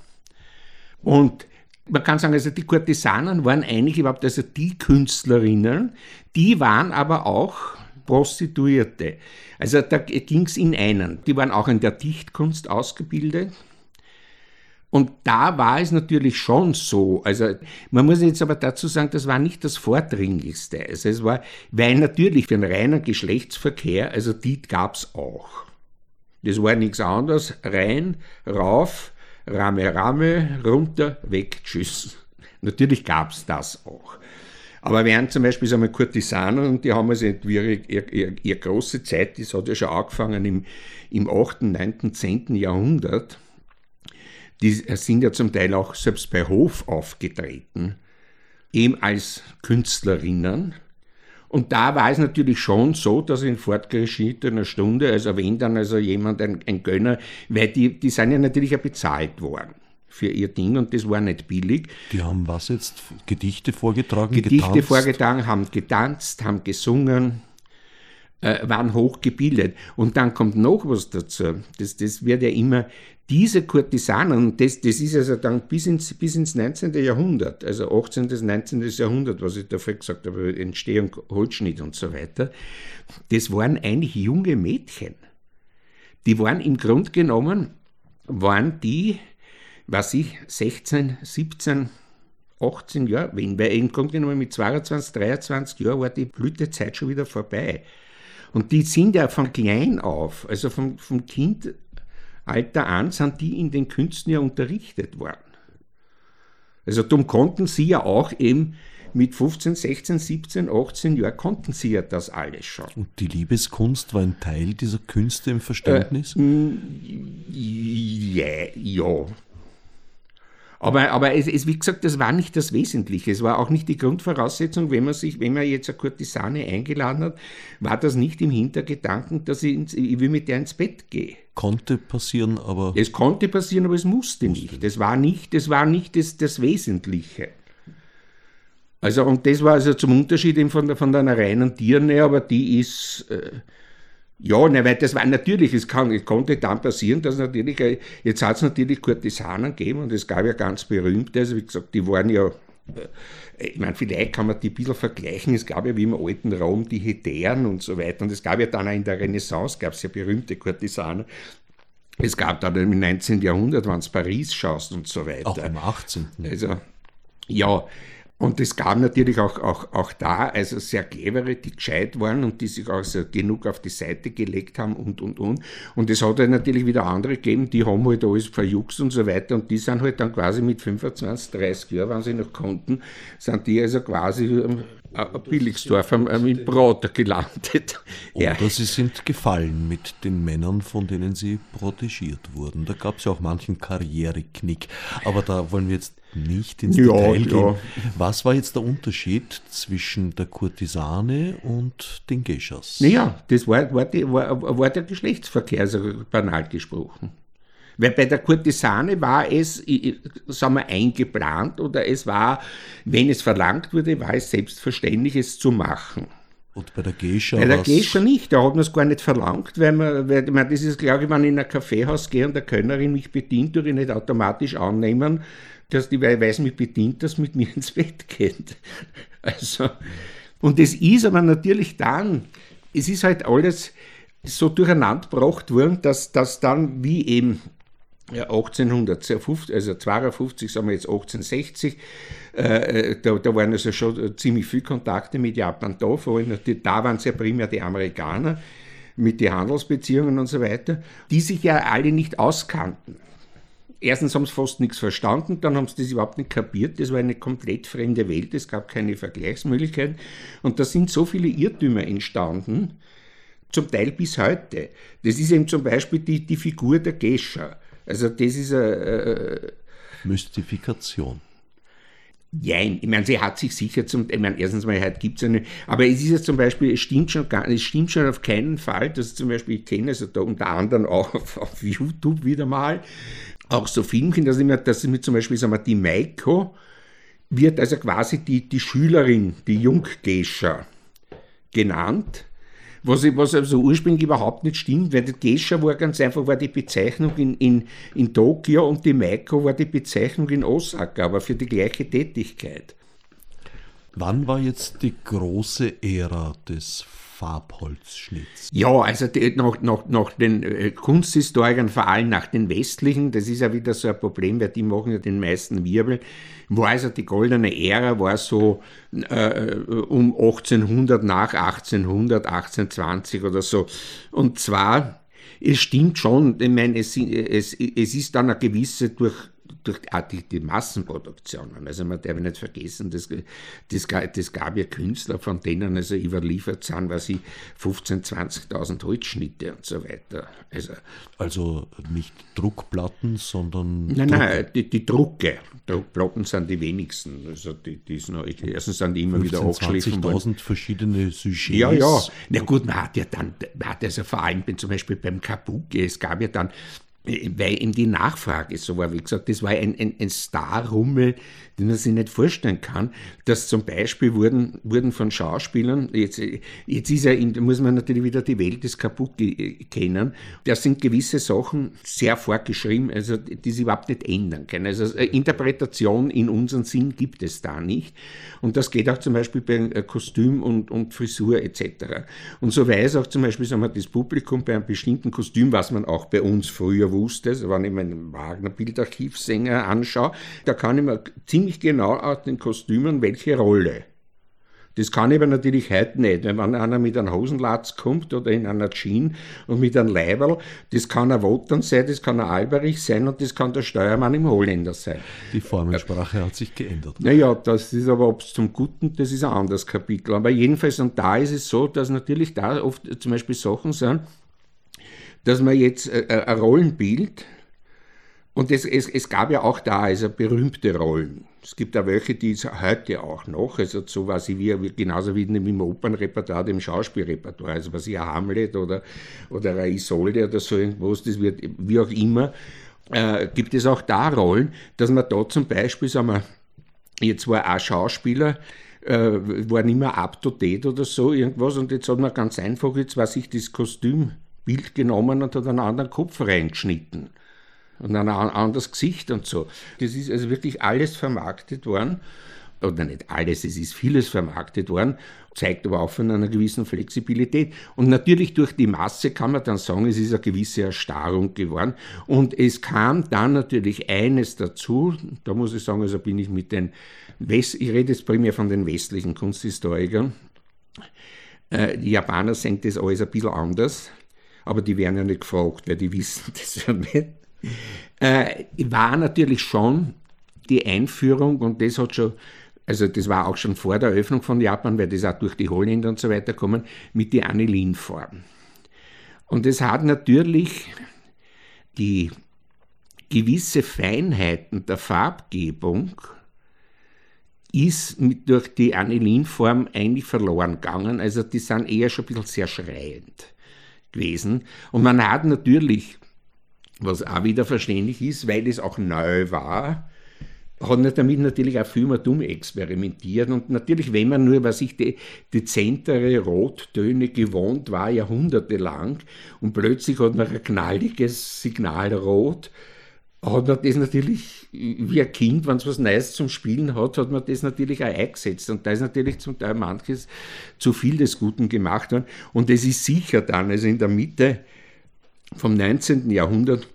Und man kann sagen, also die Kurtisanen waren eigentlich überhaupt also die Künstlerinnen, die waren aber auch Prostituierte. Also da ging es in einen. Die waren auch in der Dichtkunst ausgebildet. Und da war es natürlich schon so. Also man muss jetzt aber dazu sagen, das war nicht das Vordringlichste. Also es war, weil natürlich für einen reinen Geschlechtsverkehr, also die gab es auch. Das war nichts anderes, rein, rauf, Rame, Rame, runter, weg, tschüss. Natürlich gab es das auch. Aber während zum Beispiel sagen wir Kurtisanen, und die haben also ihre, ihre, ihre, große Zeit, das hat ja schon angefangen im, im 8., 9., 10. Jahrhundert, die sind ja zum Teil auch selbst bei Hof aufgetreten, eben als Künstlerinnen. Und da war es natürlich schon so, dass in fortgeschrittener Stunde, also wenn dann also jemand ein, ein Gönner, weil die, die sind ja natürlich auch bezahlt worden für ihr Ding und das war nicht billig. Die haben was jetzt? Gedichte vorgetragen? Gedichte getanzt? vorgetragen, haben getanzt, haben gesungen, äh, waren hochgebildet. Und dann kommt noch was dazu. Das, das wird ja immer, diese Kurtisanen, das, das ist also dann bis ins, bis ins 19. Jahrhundert, also 18. bis 19. Jahrhundert, was ich dafür gesagt habe, Entstehung, Holzschnitt und so weiter, das waren eigentlich junge Mädchen. Die waren im Grunde genommen, waren die, was ich, 16, 17, 18 Jahre, wenn, weil im Grunde genommen mit 22, 23 Jahren war die Blütezeit schon wieder vorbei. Und die sind ja von klein auf, also vom, vom Kindalter an, sind die in den Künsten ja unterrichtet worden. Also darum konnten sie ja auch eben mit 15, 16, 17, 18 Jahren konnten sie ja das alles schon. Und die Liebeskunst war ein Teil dieser Künste im Verständnis? Äh, ja, ja. Aber, aber es, es, wie gesagt, das war nicht das Wesentliche. Es war auch nicht die Grundvoraussetzung, wenn man sich, wenn man jetzt eine Kurtisane eingeladen hat, war das nicht im Hintergedanken, dass ich, ins, ich will mit der ins Bett gehe. Konnte passieren, aber. Es konnte passieren, aber es musste, musste nicht. Das war nicht, das war nicht das, das Wesentliche. Also, und das war also zum Unterschied eben von, der, von einer reinen Dirne, aber die ist. Äh, ja, ne, weil das war natürlich, es, kann, es konnte dann passieren, dass natürlich, äh, jetzt hat es natürlich Kurtisanen gegeben und es gab ja ganz berühmte, also wie gesagt, die waren ja, äh, ich meine, vielleicht kann man die ein bisschen vergleichen, es gab ja wie im alten Rom die Hetären und so weiter und es gab ja dann auch in der Renaissance, gab es ja berühmte Kurtisanen, es gab dann im 19. Jahrhundert, wenn du Paris schaust und so weiter. Auch im 18. Also, ja, und es gab natürlich auch, auch, auch da also sehr clevere, die gescheit waren und die sich auch so genug auf die Seite gelegt haben und, und, und. Und es hat halt natürlich wieder andere gegeben, die haben halt alles verjuckst und so weiter und die sind halt dann quasi mit 25, 30 Jahren, wenn sie noch konnten, sind die also quasi ähm, Billigsdorf im Prater gelandet. Oder ja. sie sind gefallen mit den Männern, von denen sie protegiert wurden. Da gab es ja auch manchen Karriereknick. Aber da wollen wir jetzt nicht ins ja, Detail gehen. Ja. Was war jetzt der Unterschied zwischen der Kurtisane und den Geschas? Naja, das war, war, die, war, war der Geschlechtsverkehr, also banal gesprochen. Weil bei der Kurtisane war es, sagen wir, eingeplant oder es war, wenn es verlangt wurde, war es selbstverständlich, es zu machen. Und bei der Geisha? Bei der Geisha nicht, da hat man es gar nicht verlangt, weil man, weil, meine, das ist, glaube ich, wenn ich in ein Kaffeehaus gehe und der Kölnerin mich bedient, tue ich nicht automatisch annehmen, dass die Weise mich bedient, dass mit mir ins Bett geht. Also, und es ist aber natürlich dann, es ist halt alles so durcheinander gebracht worden, dass das dann wie eben 1850, also 52, sagen wir jetzt 1860, äh, da, da, waren also schon ziemlich viele Kontakte mit Japan da, vor allem da waren es ja primär die Amerikaner mit den Handelsbeziehungen und so weiter, die sich ja alle nicht auskannten erstens haben sie fast nichts verstanden, dann haben sie das überhaupt nicht kapiert. Das war eine komplett fremde Welt, es gab keine Vergleichsmöglichkeiten. Und da sind so viele Irrtümer entstanden, zum Teil bis heute. Das ist eben zum Beispiel die, die Figur der Gescha. Also das ist eine... Äh, Mystifikation. Nein, ich meine, sie hat sich sicher zum, ich meine, erstens mal, heute gibt es eine, aber es ist ja zum Beispiel, es stimmt schon gar, es stimmt schon auf keinen Fall, dass zum Beispiel, ich kenne also da unter anderem auch auf, auf YouTube wieder mal, auch so Filmchen, dass ich mir, dass ich mir zum Beispiel, sagen wir, die Maiko wird also quasi die, die Schülerin, die Junggescher genannt, was, was also ursprünglich überhaupt nicht stimmt, weil die Gescher war ganz einfach, war die Bezeichnung in, in, in Tokio und die Maiko war die Bezeichnung in Osaka, aber für die gleiche Tätigkeit. Wann war jetzt die große Ära des Farbholzschnitts? Ja, also die, nach, nach, nach den äh, Kunsthistorikern, vor allem nach den westlichen, das ist ja wieder so ein Problem, weil die machen ja den meisten Wirbel, war also die goldene Ära, war so äh, um 1800 nach 1800, 1820 oder so. Und zwar, es stimmt schon, ich meine, es, es, es ist dann eine gewisse durch durch die, die Massenproduktionen. Also man darf nicht vergessen, das, das, das gab ja Künstler, von denen also überliefert sind, was ich 15.000, 20.000 Holzschnitte und so weiter. Also, also nicht Druckplatten, sondern. Nein, Druck. nein, die, die Drucke. Druckplatten sind die wenigsten. Also die, die sind erstens sind die immer 15, wieder aufgeschliffen 20.000 verschiedene Sujets. Ja, ja. Na gut, man hat ja dann, man hat also vor allem zum Beispiel beim Kabuki, es gab ja dann weil eben die Nachfrage so war. Wie gesagt, das war ein, ein, ein Star-Rummel, den man sich nicht vorstellen kann, dass zum Beispiel wurden, wurden von Schauspielern, jetzt, jetzt ist ja, muss man natürlich wieder die Welt des Kabuki kennen, da sind gewisse Sachen sehr vorgeschrieben, also die sich überhaupt nicht ändern können. Also Interpretation in unseren Sinn gibt es da nicht. Und das geht auch zum Beispiel bei äh, Kostüm und, und Frisur etc. Und so weiß auch zum Beispiel sagen wir, das Publikum bei einem bestimmten Kostüm, was man auch bei uns früher wusste, also wenn ich meinen Wagner-Bildarchivsänger anschaue, da kann ich mir ziemlich genau aus den Kostümen welche Rolle Das kann ich aber natürlich heute nicht. Wenn einer mit einem Hosenlatz kommt oder in einer Jeans und mit einem Leiberl, das kann ein Wotan sein, das kann ein Alberich sein und das kann der Steuermann im Holländer sein. Die Formensprache hat sich geändert. Naja, das ist aber, ob es zum Guten, das ist ein anderes Kapitel. Aber jedenfalls, und da ist es so, dass natürlich da oft zum Beispiel Sachen sind, dass man jetzt äh, äh, ein Rollenbild, und es, es, es gab ja auch da also berühmte Rollen. Es gibt auch welche, die es heute auch noch, also so was ich wie, genauso wie im Opernrepertoire, im Schauspielrepertoire, also was ein Hamlet oder, oder Isolde oder so irgendwas, das wird, wie auch immer, äh, gibt es auch da Rollen, dass man da zum Beispiel, sagen wir, jetzt war ein Schauspieler, äh, war nicht mehr up to date oder so irgendwas und jetzt hat man ganz einfach, jetzt was ich das Kostümbild genommen und hat einen anderen Kopf reingeschnitten und ein anderes Gesicht und so. Das ist also wirklich alles vermarktet worden. Oder nicht alles, es ist vieles vermarktet worden, zeigt aber auch von einer gewissen Flexibilität. Und natürlich durch die Masse kann man dann sagen, es ist eine gewisse Erstarrung geworden. Und es kam dann natürlich eines dazu, da muss ich sagen, also bin ich mit den, West ich rede jetzt primär von den westlichen Kunsthistorikern, äh, die Japaner sehen das alles ein bisschen anders, aber die werden ja nicht gefragt, weil die wissen das ja nicht äh, war natürlich schon die Einführung, und das hat schon, also das war auch schon vor der Eröffnung von Japan, weil das auch durch die Holländer und so weiter kommen, mit der Anilin-Form. Und es hat natürlich die gewisse Feinheiten der Farbgebung ist mit, durch die Anilinform eigentlich verloren gegangen. Also die sind eher schon ein bisschen sehr schreiend gewesen. Und man hat natürlich was auch wieder verständlich ist, weil es auch neu war, hat man damit natürlich auch viel mehr dumm experimentiert. Und natürlich, wenn man nur, was ich, die dezentere Rottöne gewohnt war, jahrhundertelang, und plötzlich hat man ein knalliges Signal Rot, hat man das natürlich, wie ein Kind, wenn es was Neues zum Spielen hat, hat man das natürlich auch eingesetzt. Und da ist natürlich zum Teil manches zu viel des Guten gemacht worden. Und es ist sicher dann, also in der Mitte vom 19. Jahrhundert,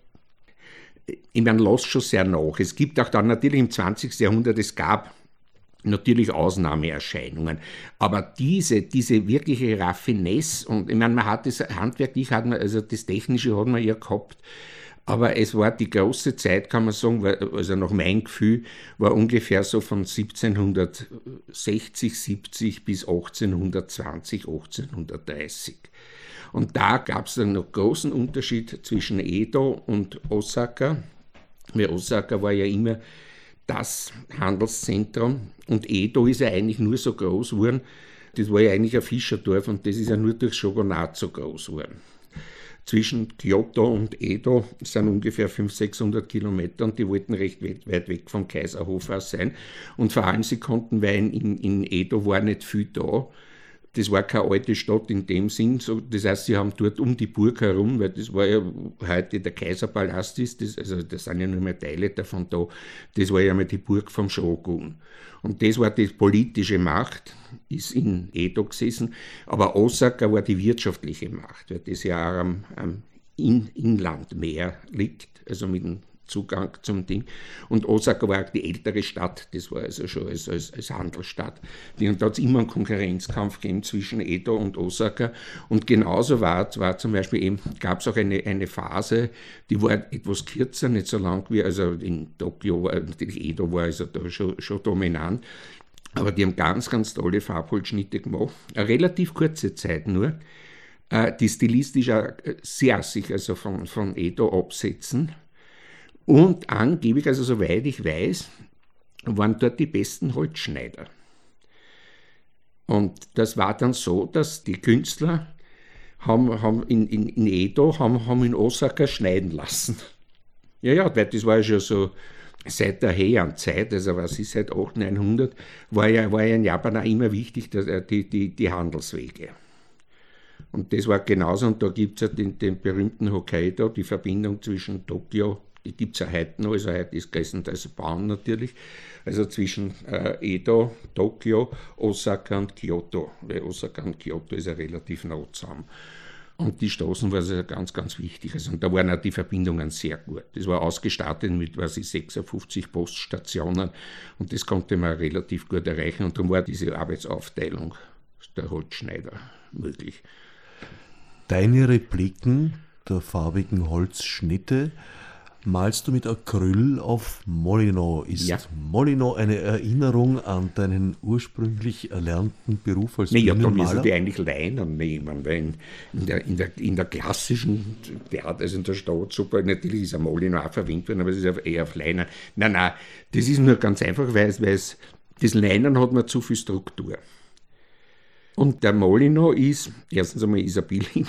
ich meine, lässt schon sehr nach. Es gibt auch dann natürlich im 20. Jahrhundert, es gab natürlich Ausnahmeerscheinungen. Aber diese, diese wirkliche Raffinesse und ich meine, man hat das handwerklich, hat man, also das Technische hat man ja gehabt, aber es war die große Zeit, kann man sagen, also nach meinem Gefühl, war ungefähr so von 1760, 70 bis 1820, 1830. Und da gab es noch großen Unterschied zwischen Edo und Osaka, weil Osaka war ja immer das Handelszentrum und Edo ist ja eigentlich nur so groß geworden, das war ja eigentlich ein Fischerdorf und das ist ja nur durch Shogunat so groß geworden. Zwischen Kyoto und Edo sind ungefähr 500, 600 Kilometer und die wollten recht weit weg vom Kaiserhof aus sein. Und vor allem, sie konnten, weil in, in Edo war nicht viel da, das war keine alte Stadt in dem Sinn. So, das heißt, sie haben dort um die Burg herum, weil das war ja heute der Kaiserpalast ist, das, also das sind ja nur mehr Teile davon da, das war ja mal die Burg vom Shogun. Und das war die politische Macht, ist in Edo gesessen, aber Osaka war die wirtschaftliche Macht, weil das ja auch am, am Inlandmeer liegt, also mit dem Zugang zum Ding. Und Osaka war auch die ältere Stadt, das war also schon als, als, als Handelsstadt. Und da hat es immer einen Konkurrenzkampf gegeben zwischen Edo und Osaka. Und genauso war, war zum Beispiel eben, gab es auch eine, eine Phase, die war etwas kürzer, nicht so lang wie, also in Tokio war natürlich Edo war also da schon, schon dominant. Aber die haben ganz, ganz tolle Farbholzschnitte gemacht. Eine relativ kurze Zeit nur äh, die stilistisch auch sehr sich also von, von Edo absetzen. Und angeblich, also soweit ich weiß, waren dort die besten Holzschneider. Und das war dann so, dass die Künstler haben, haben in, in, in Edo haben, haben in Osaka schneiden lassen. Ja, ja, weil das war ja schon so seit der Heian-Zeit, also was ist seit 800, 900, war ja, war ja in Japan auch immer wichtig, dass, äh, die, die, die Handelswege. Und das war genauso, und da gibt es ja den, den berühmten Hokkaido, die Verbindung zwischen Tokio gibt es ja heute noch, also heute ist größtenteils Bahn natürlich, also zwischen äh, Edo, Tokio, Osaka und Kyoto, weil Osaka und Kyoto ist ja relativ nah zusammen. Und die Straßen war also ganz, ganz wichtig. Also, und da waren auch die Verbindungen sehr gut. Das war ausgestattet mit, was ich, 56 Poststationen und das konnte man relativ gut erreichen. Und darum war diese Arbeitsaufteilung der Holzschneider möglich. Deine Repliken der farbigen Holzschnitte malst du mit Acryl auf Molino. Ist ja. Molino eine Erinnerung an deinen ursprünglich erlernten Beruf als nee, Ja, da müssen die eigentlich Leinen nehmen, weil in, in, der, in, der, in der klassischen Theater, also in der Staatsoper, natürlich ist ein Molino auch verwendet worden, aber es ist eher auf Leinen. Nein, nein, das ist nur ganz einfach, weil es, weil es das Leinen hat mir zu viel Struktur. Und der Molino ist, erstens einmal ist er billig,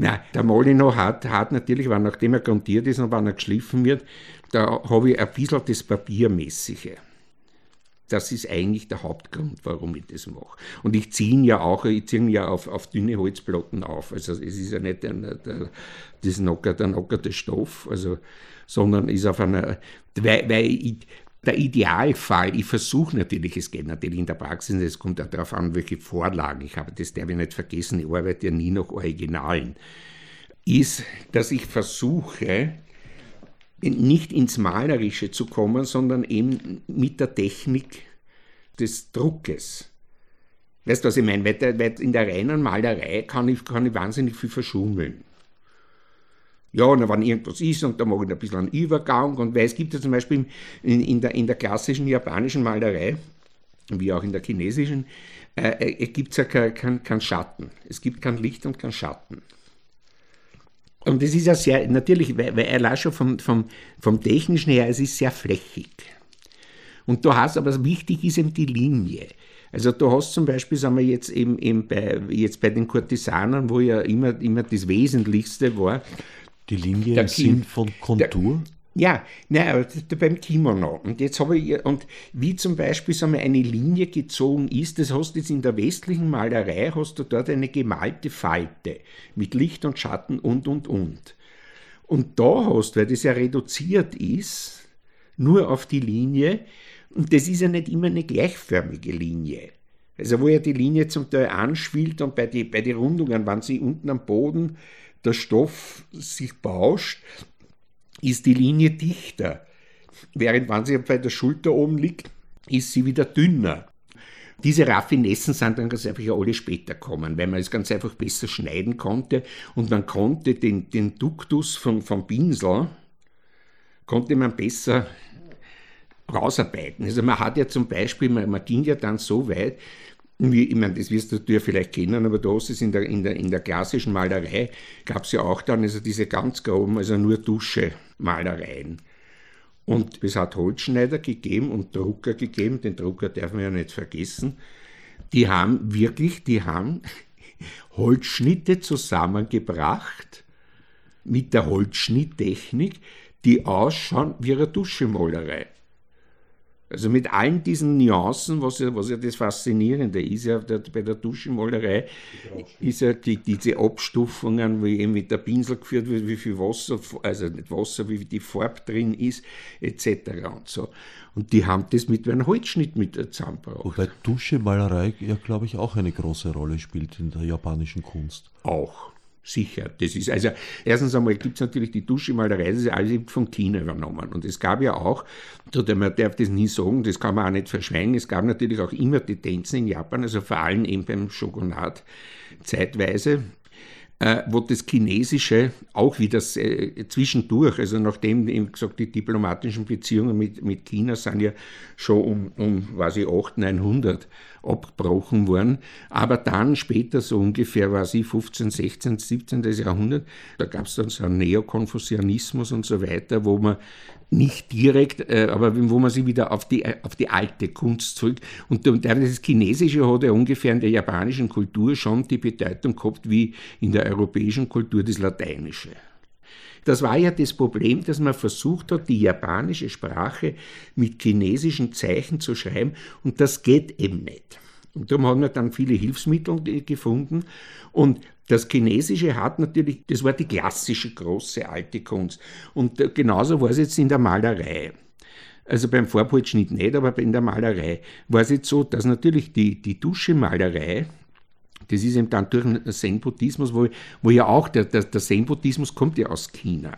Nein, der Molino hat, hat natürlich, weil nachdem er grundiert ist und wenn er geschliffen wird, da habe ich ein bisschen das Papiermäßige. Das ist eigentlich der Hauptgrund, warum ich das mache. Und ich ziehe ihn ja auch, ich ziehe ihn ja auf, auf dünne Holzplatten auf. Also es ist ja nicht der, der, das Nocker, der nockerte Stoff, also, sondern ist auf einer, weil, weil ich, der Idealfall, ich versuche natürlich, es geht natürlich in der Praxis, es kommt auch darauf an, welche Vorlagen ich habe, das darf ich nicht vergessen, ich arbeite ja nie nach Originalen, ist, dass ich versuche, nicht ins Malerische zu kommen, sondern eben mit der Technik des Druckes. Weißt du, was ich meine? Weil in der reinen Malerei kann ich, kann ich wahnsinnig viel verschummeln. Ja, und wenn irgendwas ist und da mache ich ein bisschen einen Übergang. Und weil es gibt ja zum Beispiel in, in, der, in der klassischen japanischen Malerei, wie auch in der chinesischen, äh, äh gibt es ja keinen kein, Schatten. Es gibt kein Licht und kein Schatten. Und das ist ja sehr, natürlich, weil, weil allein schon vom, vom, vom Technischen her, es ist sehr flächig. Und du hast aber wichtig ist eben die Linie. Also du hast zum Beispiel, sagen wir jetzt eben, eben bei, jetzt bei den Kurtisanen, wo ja immer, immer das Wesentlichste war, die Linie der im Sinn von Kontur? Der, ja, nein, beim Kimono. Und jetzt habe ich, und wie zum Beispiel wir, eine Linie gezogen ist, das hast du jetzt in der westlichen Malerei, hast du dort eine gemalte Falte mit Licht und Schatten und, und, und. Und da hast, weil das ja reduziert ist, nur auf die Linie, und das ist ja nicht immer eine gleichförmige Linie. Also wo ja die Linie zum Teil anschwillt und bei den bei die Rundungen, wenn sie unten am Boden der Stoff sich bauscht, ist die Linie dichter. Während wenn sie bei der Schulter oben liegt, ist sie wieder dünner. Diese Raffinessen sind dann ganz einfach alle später kommen, weil man es ganz einfach besser schneiden konnte und man konnte den, den Duktus vom, vom Pinsel, konnte man besser rausarbeiten. Also man hat ja zum Beispiel, man, man ging ja dann so weit, ich meine, das wirst du ja vielleicht kennen, aber da ist es in der, in der, in der klassischen Malerei, gab es ja auch dann also diese ganz groben, also nur Dusche-Malereien. Und es hat Holzschneider gegeben und Drucker gegeben, den Drucker darf man ja nicht vergessen. Die haben wirklich, die haben Holzschnitte zusammengebracht mit der Holzschnitttechnik, die ausschauen wie eine Duschemalerei. Also mit allen diesen Nuancen, was ja, was ja das Faszinierende ist, ja der, bei der Duschenmalerei, ist ja die, diese Abstufungen, wie eben mit der Pinsel geführt wird, wie viel Wasser, also nicht Wasser, wie die Farbe drin ist, etc. und so. Und die haben das mit einem Holzschnitt mit zusammengebracht. Wobei Duschemalerei ja, glaube ich, auch eine große Rolle spielt in der japanischen Kunst. Auch. Sicher, das ist, also erstens einmal gibt es natürlich die Duschemalerei, das ist alles von China übernommen. Und es gab ja auch, man darf das nie sagen, das kann man auch nicht verschweigen, es gab natürlich auch immer Tänze in Japan, also vor allem eben beim Shogunat zeitweise, äh, wo das Chinesische auch wieder äh, zwischendurch, also nachdem eben gesagt, die diplomatischen Beziehungen mit, mit China sind ja schon um, um ich, 800, 900 abgebrochen worden, aber dann später so ungefähr, weiß ich, 15, 16, 17. Jahrhundert, da gab es dann so einen Neokonfuzianismus und so weiter, wo man nicht direkt, äh, aber wo man sich wieder auf die, auf die alte Kunst zurück. Und das Chinesische hat ja ungefähr in der japanischen Kultur schon die Bedeutung gehabt wie in der europäischen Kultur das Lateinische. Das war ja das Problem, dass man versucht hat, die japanische Sprache mit chinesischen Zeichen zu schreiben und das geht eben nicht. Und darum haben wir dann viele Hilfsmittel gefunden und das Chinesische hat natürlich, das war die klassische große alte Kunst. Und äh, genauso war es jetzt in der Malerei. Also beim Farbholzschnitt nicht, aber in der Malerei war es jetzt so, dass natürlich die, die Duschemalerei, Das ist eben dann durch den Zen-Buddhismus, wo, wo ja auch, der, der, der Zen-Buddhismus kommt ja aus China.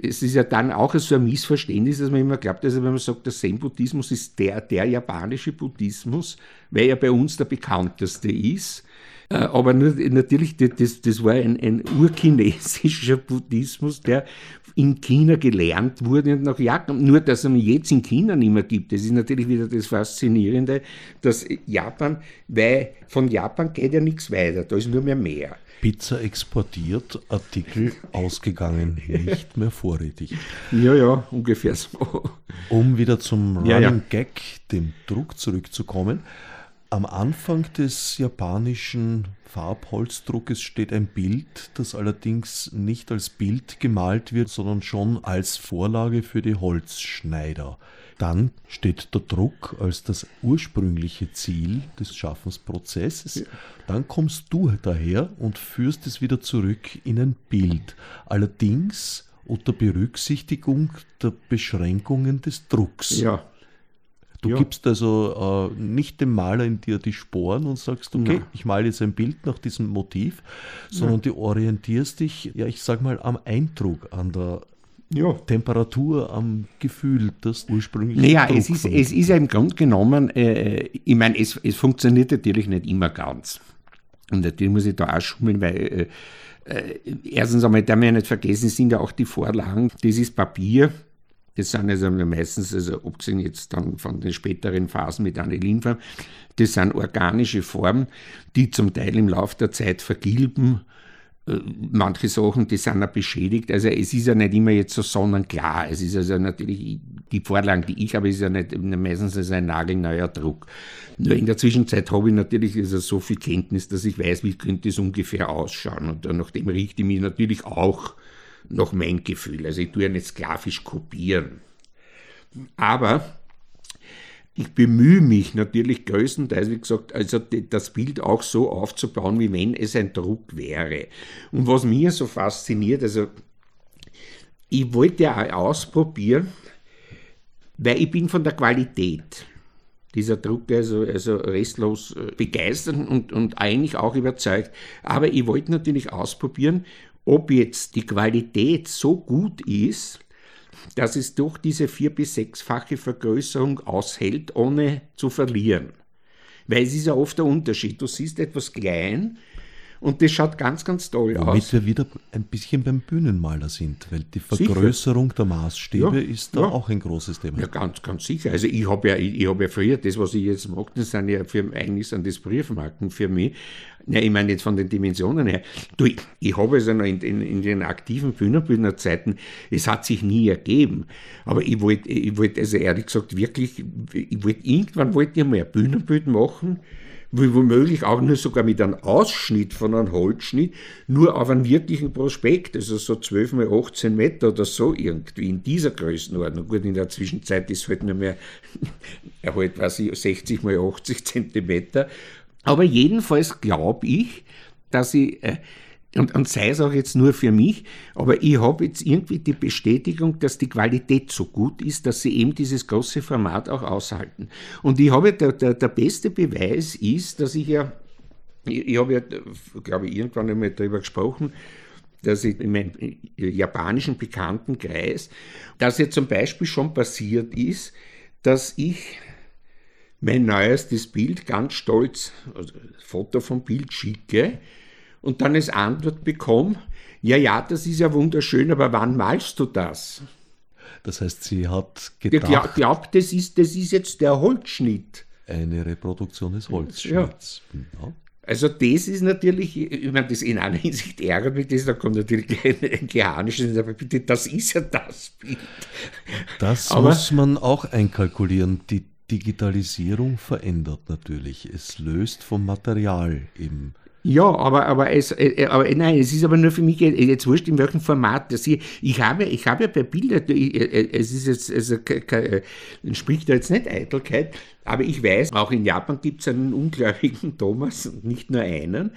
Es ist ja dann auch so ein Missverständnis, dass man immer glaubt, also wenn man sagt, der Zen-Buddhismus ist der, der japanische Buddhismus, weil er bei uns der bekannteste ist. Äh, aber natürlich, das, das war ein, ein urchinesischer Buddhismus, der in China gelernt wurde und nach Japan. Nur, dass es ihn jetzt in China nicht mehr gibt. Das ist natürlich wieder das Faszinierende, dass Japan, weil von Japan geht ja nichts weiter, da ist nur mehr Meer. Pizza exportiert, Artikel ausgegangen, nicht mehr vorrätig. Ja, ja, ungefähr so. Um wieder zum Running ja, ja. Gag, dem Druck zurückzukommen. Am Anfang des japanischen Farbholzdruckes steht ein Bild, das allerdings nicht als Bild gemalt wird, sondern schon als Vorlage für die Holzschneider. Dann steht der Druck als das ursprüngliche Ziel des Schaffensprozesses. Dann kommst du daher und führst es wieder zurück in ein Bild. Allerdings unter Berücksichtigung der Beschränkungen des Drucks. Ja. Du ja. gibst also äh, nicht dem Maler in dir die Sporen und sagst, okay, Nein. ich male jetzt ein Bild nach diesem Motiv, sondern Nein. du orientierst dich, ja, ich sag mal, am Eindruck, an der ja. Temperatur, am Gefühl, das ursprünglich. Naja, es ist, es ist ja im Grunde genommen, äh, ich meine, es, es funktioniert natürlich nicht immer ganz. Und natürlich muss ich da auch schummeln, weil äh, äh, erstens einmal, darf man ja nicht vergessen, sind ja auch die Vorlagen, das ist Papier, das sind also meistens, also abgesehen jetzt dann von den späteren Phasen mit Anilinform, das sind organische Formen, die zum Teil im Laufe der Zeit vergilben. Äh, manche Sachen, die sind auch beschädigt. Also es ist ja nicht immer jetzt so sonnenklar. Es ist also natürlich, die Vorlagen, die ich habe, ist ja nicht meistens ist ein nagelneuer Druck. Nur in der Zwischenzeit habe ich natürlich also so viel Kenntnis, dass ich weiß, wie könnte es ungefähr ausschauen. Und nach dem richte ich mich natürlich auch nach mein Gefühl. Also ich tue ja nicht sklavisch kopieren. Aber ich bemühe mich natürlich größtenteils, wie gesagt, also das Bild auch so aufzubauen, wie wenn es ein Druck wäre. Und was mir so fasziniert, also ich wollte ja ausprobieren, weil ich bin von der Qualität dieser Druck also, also restlos äh, begeistert und, und eigentlich auch überzeugt. Aber ich wollte natürlich ausprobieren, ob jetzt die Qualität so gut ist, dass es durch diese vier- bis sechsfache Vergrößerung aushält, ohne zu verlieren. Weil es ist ja oft der Unterschied. Du siehst etwas klein und das schaut ganz, ganz toll Womit aus. Womit wir wieder ein bisschen beim Bühnenmaler sind, weil die Vergrößerung sicher. der Maßstäbe ja, ist da ja. auch ein großes Thema. Ja, ganz, ganz sicher. Also ich habe ja, ich, ich hab ja früher, das, was ich jetzt mache, das sind ja für, eigentlich sind das Briefmarken für mich. Ja, ich meine jetzt von den Dimensionen her. Du, ich, ich habe also noch in, in, in den aktiven Bühnenbildnerzeiten, es hat sich nie ergeben. Aber ich wollte, ich wollte also ehrlich gesagt wirklich, ich wollte, irgendwann wollte ich mal ein Bühnenbild machen, womöglich auch nur sogar mit einem Ausschnitt von einem Holzschnitt, nur auf einem wirklichen Prospekt, also so 12 mal 18 Meter oder so irgendwie, in dieser Größenordnung. Gut, in der Zwischenzeit ist halt nur mehr, halt, weiß ich, 60 mal 80 Zentimeter. Aber jedenfalls glaube ich, dass ich, äh, und, und sei es auch jetzt nur für mich, aber ich habe jetzt irgendwie die Bestätigung, dass die Qualität so gut ist, dass sie eben dieses große Format auch aushalten. Und ich habe, der, der, der beste Beweis ist, dass ich ja, ich, ich habe ja, glaube ich, irgendwann einmal darüber gesprochen, dass ich in meinem japanischen Bekanntenkreis, dass ja zum Beispiel schon passiert ist, dass ich mein neuestes Bild ganz stolz, also Foto vom Bild schicke, und dann als Antwort bekomme, ja, ja, das ist ja wunderschön, aber wann malst du das? Das heißt, sie hat gedacht... Ich glaube, das, ist, das ist jetzt der Holzschnitt. Eine Reproduktion des Holzschnitts. Ja. Also das ist natürlich, ich meine, das in einer Hinsicht ärgert mich das, da kommt natürlich ein Gehanisches, aber bitte, das ist ja das Bild. Das aber, muss man auch einkalkulieren. Die Digitalisierung verändert natürlich. Es löst vom Material eben ja, aber, aber, es, äh, äh, aber nein, es ist aber nur für mich jetzt wurscht, in welchem Format das hier. Ich habe, ich habe ja bei Bildern, äh, es ist jetzt, also, entspricht da jetzt nicht Eitelkeit, aber ich weiß, auch in Japan gibt es einen ungläubigen Thomas, nicht nur einen,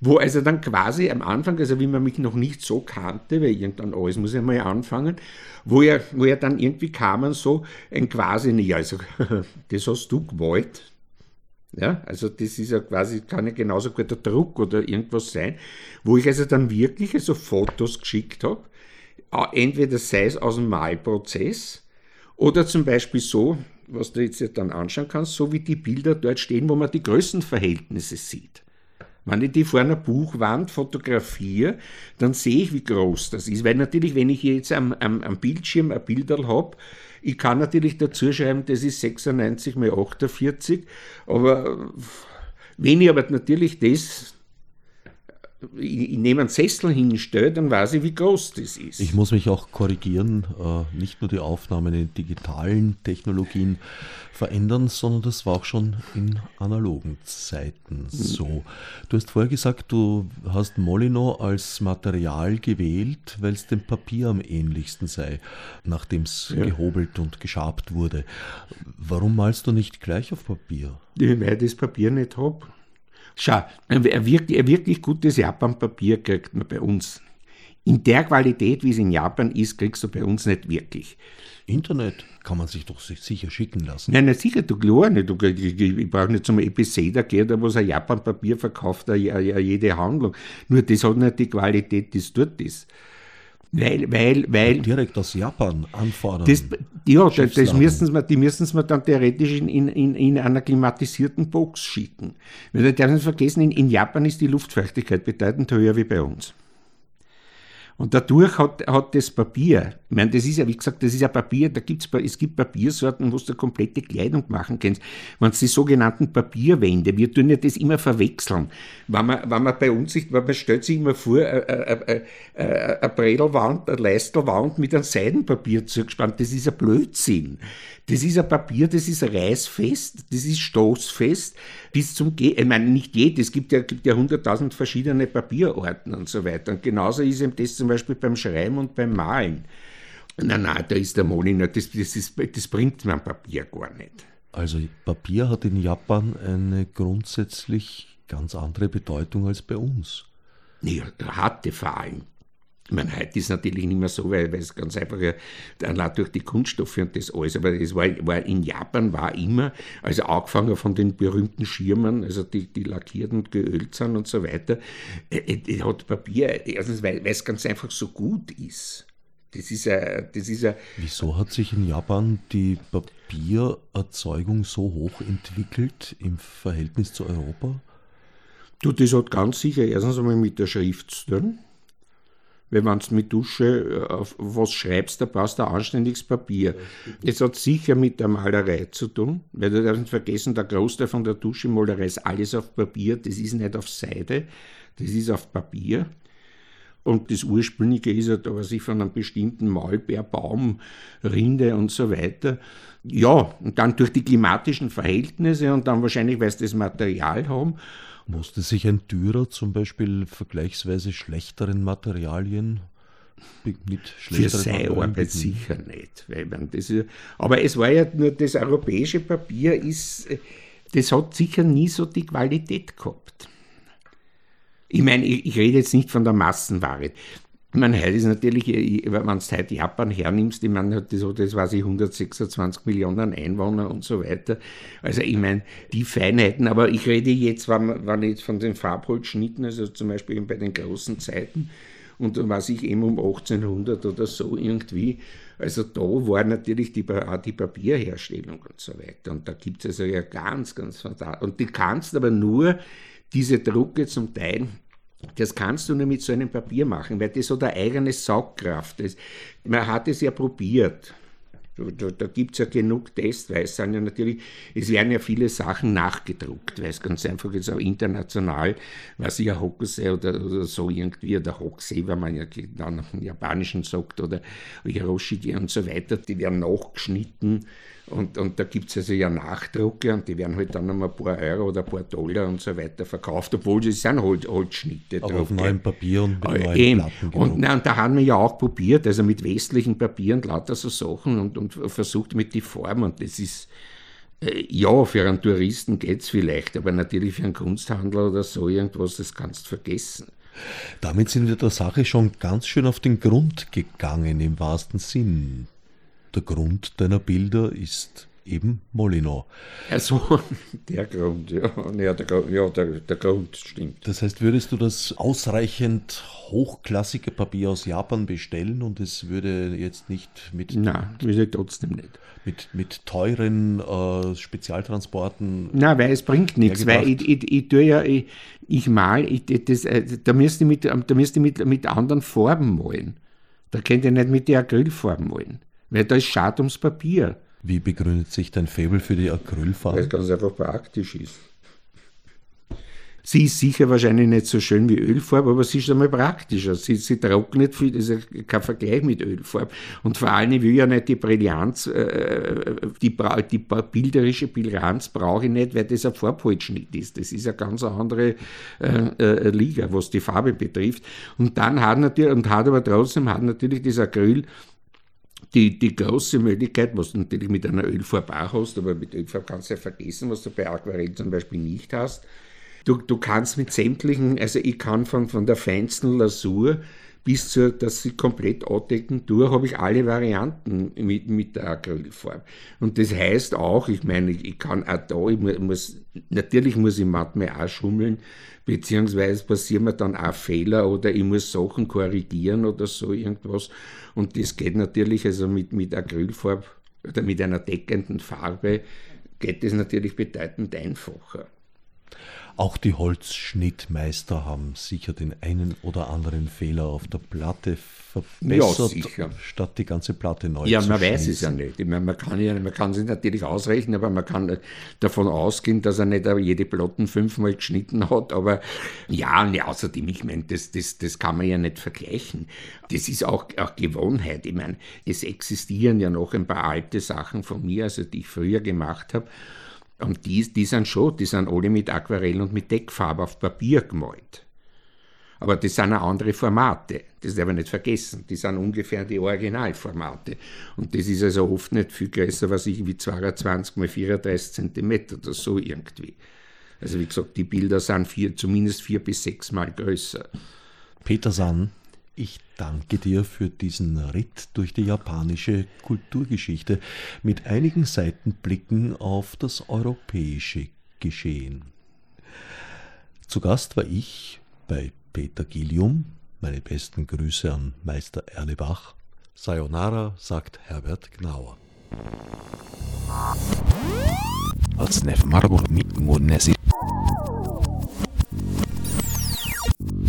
wo also dann quasi am Anfang, also wie man mich noch nicht so kannte, weil irgendwann alles muss ja mal anfangen, wo er, wo er dann irgendwie kam und so ein quasi, ja, also, das hast du gewollt, Ja, also das ist ja quasi, kann ja genauso gut der Druck oder irgendwas sein, wo ich also dann wirklich also Fotos geschickt habe, entweder sei es aus dem Malprozess oder zum Beispiel so, was du jetzt dann anschauen kannst, so wie die Bilder dort stehen, wo man die Größenverhältnisse sieht. Wenn ich die vor einer Buchwand fotografiere, dann sehe ich, wie groß das ist. Weil natürlich, wenn ich jetzt am, am, am Bildschirm ein Bilder habe, ich kann natürlich dazu schreiben, das ist 96 mal 48, aber wenn ich aber natürlich das nehme einen Sessel hinstelle, dann weiß ich, wie groß das ist. Ich muss mich auch korrigieren, äh, nicht nur die Aufnahmen in digitalen Technologien verändern, sondern das war auch schon in analogen Zeiten so. Du hast vorher gesagt, du hast Molino als Material gewählt, weil es dem Papier am ähnlichsten sei, nachdem es ja. gehobelt und geschabt wurde. Warum malst du nicht gleich auf Papier? Weil ich das Papier nicht habe. Schau, ein wirklich, ein wirklich gutes Japan-Papier kriegt man bei uns. In der Qualität, wie es in Japan ist, kriegst du bei uns nicht wirklich. Internet kann man sich doch sicher schicken lassen. Nein, nicht sicher, du klar nicht. Du, ich, ich brauche nicht zum EPC, da geht, wo es ein Japan-Papier verkauft, jede Handlung. Nur das hat nicht die Qualität, die es dort ist. Weil, weil, weil. Direkt aus Japan anfordern. Das, ja, das, das müssen wir, die müssen wir dann theoretisch in, in, in, in einer klimatisierten Box schicken. Wir dürfen nicht vergessen, in, in Japan ist die Luftfeuchtigkeit bedeutend höher wie bei uns. Und dadurch hat, hat das Papier, ich meine, das ist ja, wie gesagt, das ist ja Papier, da gibt's, es gibt Papiersorten, wo du komplette Kleidung machen kannst. Wenn es die sogenannten Papierwände, wir tun ja das immer verwechseln. Wenn man, wenn man bei uns sich, man stellt sich immer vor, eine Bredlwand, eine Leistelwand mit einem Seidenpapier zugespannt, das ist ein Blödsinn. Das ist ein Papier, das ist reißfest, das ist stoßfest, bis zum Ge Ich meine, nicht jedes, es gibt ja, gibt ja hunderttausend verschiedene Papierarten und so weiter. Und genauso ist eben das zum Beispiel beim Schreiben und beim Malen. Nein, nein, da ist der Molino, das, das, ist, das bringt man Papier gar nicht. Also Papier hat in Japan eine grundsätzlich ganz andere Bedeutung als bei uns. Ja, hatte vor allem. Ich meine, heute ist es natürlich nicht mehr so, weil, weil es ganz einfach ja, durch die Kunststoffe und das alles, aber es war, war, in Japan war immer, also angefangen von den berühmten Schirmen, also die, die lackiert und geölt sind und so weiter, äh, äh hat Papier, erstens, weil, weil es ganz einfach so gut ist. Das ist ja, das ist ja. Wieso hat sich in Japan die Papiererzeugung so hoch entwickelt im Verhältnis zu Europa? Du, das hat ganz sicher erstens einmal mit der Schrift zu tun wenn du mit Dusche äh, auf was schreibst, da brauchst du ein anständiges Papier. Das hat sicher mit der Malerei zu tun, weil du darfst nicht vergessen, der Großteil von der Duschenmalerei ist alles auf Papier, das ist nicht auf Seide, das ist auf Papier. Und das Ursprüngliche ist ja da, was ich von einem bestimmten Maulbeerbaum, Rinde und so weiter. Ja, und dann durch die klimatischen Verhältnisse und dann wahrscheinlich, weil sie das Material haben, musste sich ein Dürer zum Beispiel vergleichsweise schlechteren Materialien mit Für seine Arbeit sicher nicht. Weil man das, aber es war ja nur das europäische Papier, ist, das hat sicher nie so die Qualität gehabt. Ich meine, ich, ich rede jetzt nicht von der Massenware. Meine, heute ist natürlich, äh, wenn du heute Japan hernimmst, ich meine, das, das weiß ich, 126 Millionen Einwohner und so weiter. Also ich meine, die Feinheiten, aber ich rede jetzt, wenn, wenn ich jetzt von den Farbholzschnitten, also zum Beispiel bei den großen Zeiten, und dann weiß ich eben um 1800 oder so irgendwie, also da war natürlich die, auch die Papierherstellung und so weiter. Und da gibt es also ja ganz, ganz fantastisch. Und die kannst aber nur diese Drucke zum Teil das kannst du nur mit so einem Papier machen, weil das hat eine eigene Saugkraft. Man hat es ja probiert. Da, da gibt es ja genug Tests, weil es sind ja natürlich, es werden ja viele Sachen nachgedruckt, weil es ganz einfach jetzt auch international, was ich ja Hokusei oder, oder so irgendwie, oder Hokusei, wenn man ja dann im Japanischen sagt, oder Hiroshige und so weiter, die werden nachgeschnitten und, und da gibt es also ja Nachdrucke und die werden halt dann nochmal ein paar Euro oder ein paar Dollar und so weiter verkauft, obwohl sie sind halt Holzschnitte. Aber auf neuem Papier und mit neuen. Platten. Und, na, und da haben wir ja auch probiert, also mit westlichen Papieren lauter so Sachen und, und versucht mit die Form und das ist, äh, ja, für einen Touristen geht es vielleicht, aber natürlich für einen Kunsthandler oder so irgendwas, das kannst du vergessen. Damit sind wir der Sache schon ganz schön auf den Grund gegangen, im wahrsten Sinn der Grund deiner Bilder ist eben Molino. Also der Grund, ja, ja, der, ja der, der Grund stimmt. Das heißt, würdest du das ausreichend hochklassige Papier aus Japan bestellen und es würde jetzt nicht mit. Nein, würde trotzdem nicht. Mit, mit teuren äh, Spezialtransporten. Nein, weil es bringt nichts, weil ich, ich, ich tue ja, ich, ich mal, ich, das, äh, da müsste ich, mit, da müsste ich mit, mit anderen Farben malen. Da könnt ihr nicht mit der Acrylfarben malen, weil da ist schade ums Papier. Wie begründet sich dein Faible für die Acrylfarbe? Weil es ganz einfach praktisch ist. Sie ist sicher wahrscheinlich nicht so schön wie Ölfarbe, aber sie ist einmal praktischer. Sie, sie trocknet viel, das ist kein Vergleich mit Ölfarbe. Und vor allem, ich will ja nicht die Brillanz, äh, die, die bilderische Brillanz brauche ich nicht, weil das ein Farbholzschnitt ist. Das ist eine ganz andere äh, äh, Liga, was die Farbe betrifft. Und dann hat natürlich, und hat aber trotzdem, hat natürlich das Acryl die, die große Möglichkeit, was du natürlich mit einer Ölfarbe auch hast, aber mit Ölfarbe kannst du ja vergessen, was du bei Aquarell zum Beispiel nicht hast. Du, du kannst mit sämtlichen, also ich kann von, von der feinsten Lasur bis zur, dass sie komplett abdecken durch, habe ich alle Varianten mit, mit der Acrylfarbe. Und das heißt auch, ich meine, ich, ich kann auch da, ich muss, natürlich muss ich manchmal auch schummeln, beziehungsweise passieren mir dann auch Fehler oder ich muss Sachen korrigieren oder so irgendwas. Und das geht natürlich also mit, mit Acrylfarbe oder mit einer deckenden Farbe geht das natürlich bedeutend einfacher. Auch die Holzschnittmeister haben sicher den einen oder anderen Fehler auf der Platte verbessert, ja, statt die ganze Platte neu ja, zu Ja, man weiß es ja nicht. Ich meine, man kann ja, man kann sich natürlich ausrechnen, aber man kann davon ausgehen, dass er nicht jede Platten fünfmal geschnitten hat. Aber ja, und außerdem, ich meine, das, das, das kann man ja nicht vergleichen. Das ist auch, auch Gewohnheit. Ich meine, es existieren ja noch ein paar alte Sachen von mir, also die ich früher gemacht habe. Und die, die sind schon, die sind alle mit Aquarell und mit Deckfarbe auf Papier gemalt. Aber das sind auch andere Formate. Das darf man nicht vergessen. Die sind ungefähr die Originalformate. Und das ist also oft nicht viel größer, was ich wie 22 mal 34 Zentimeter oder so irgendwie. Also wie gesagt, die Bilder sind vier, zumindest vier bis sechs Mal größer. Peter San, ich danke dir für diesen Ritt durch die japanische Kulturgeschichte mit einigen Seitenblicken auf das europäische Geschehen. Zu Gast war ich bei Peter Gillium. Meine besten Grüße an Meister Erlebach. Sayonara, sagt Herbert Gnauer. Als Nef Marburg mit Nesi.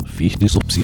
Fichtes ob sie